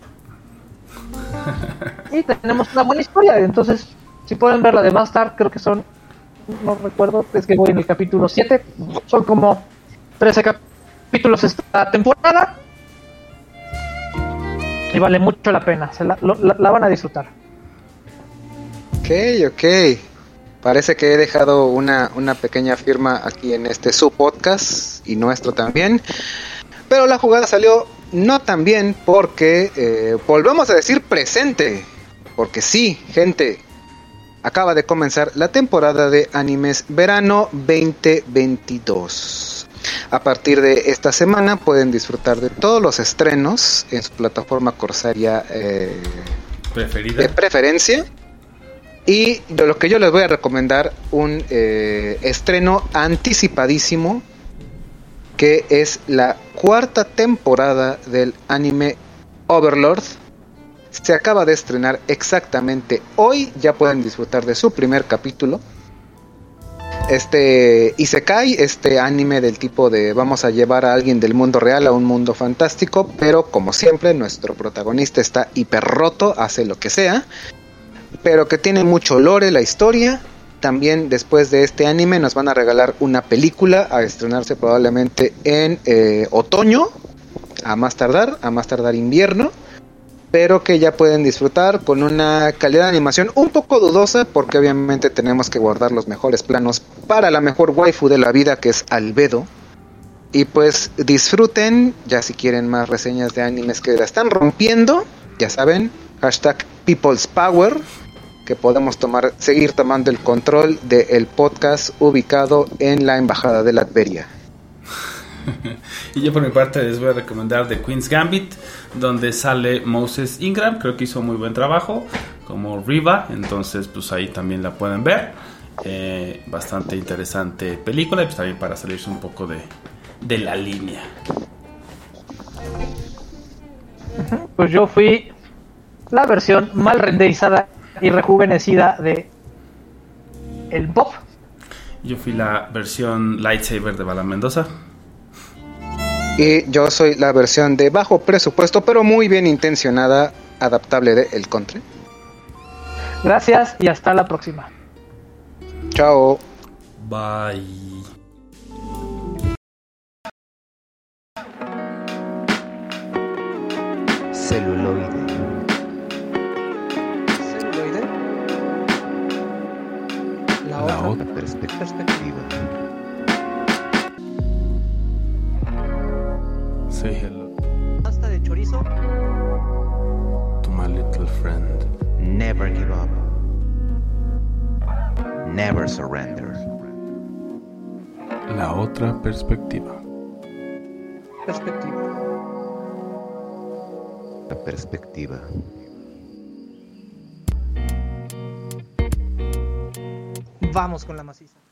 y tenemos una buena historia. Entonces, si pueden ver la de Bastard, creo que son no recuerdo, es que voy en el capítulo 7, son como 13 capítulos esta temporada y vale mucho la pena, se la, van a disfrutar. Ok, ok. Parece que he dejado una, una pequeña firma aquí en este su podcast y nuestro también. Pero la jugada salió no tan bien porque eh, volvemos a decir presente. Porque sí, gente, acaba de comenzar la temporada de animes verano 2022. A partir de esta semana pueden disfrutar de todos los estrenos en su plataforma corsaria eh, Preferida. de preferencia. Y de lo que yo les voy a recomendar, un eh, estreno anticipadísimo, que es la cuarta temporada del anime Overlord. Se acaba de estrenar exactamente hoy, ya pueden disfrutar de su primer capítulo. Este Isekai, este anime del tipo de vamos a llevar a alguien del mundo real a un mundo fantástico, pero como siempre nuestro protagonista está hiper roto, hace lo que sea pero que tiene mucho lore la historia. También después de este anime nos van a regalar una película a estrenarse probablemente en eh, otoño, a más tardar, a más tardar invierno, pero que ya pueden disfrutar con una calidad de animación un poco dudosa porque obviamente tenemos que guardar los mejores planos para la mejor waifu de la vida que es Albedo. Y pues disfruten, ya si quieren más reseñas de animes que la están rompiendo, ya saben, hashtag People's Power, que podemos tomar, seguir tomando el control del podcast ubicado en la Embajada de Latveria. Y yo por mi parte les voy a recomendar The Queen's Gambit, donde sale Moses Ingram, creo que hizo muy buen trabajo, como Riva, entonces pues ahí también la pueden ver. Eh, bastante interesante película y pues también para salirse un poco de, de la línea. Pues yo fui la versión mal renderizada y rejuvenecida de el Bob. Yo fui la versión lightsaber de Bala Mendoza. Y yo soy la versión de bajo presupuesto, pero muy bien intencionada, adaptable de El Contre. Gracias y hasta la próxima. Chao. Bye. Celuloide. La otra Perspectiva. Say hello Pasta de chorizo. to my little friend. Never give up. Never surrender. La otra perspectiva. Perspectiva. La perspectiva. Vamos con la maciza.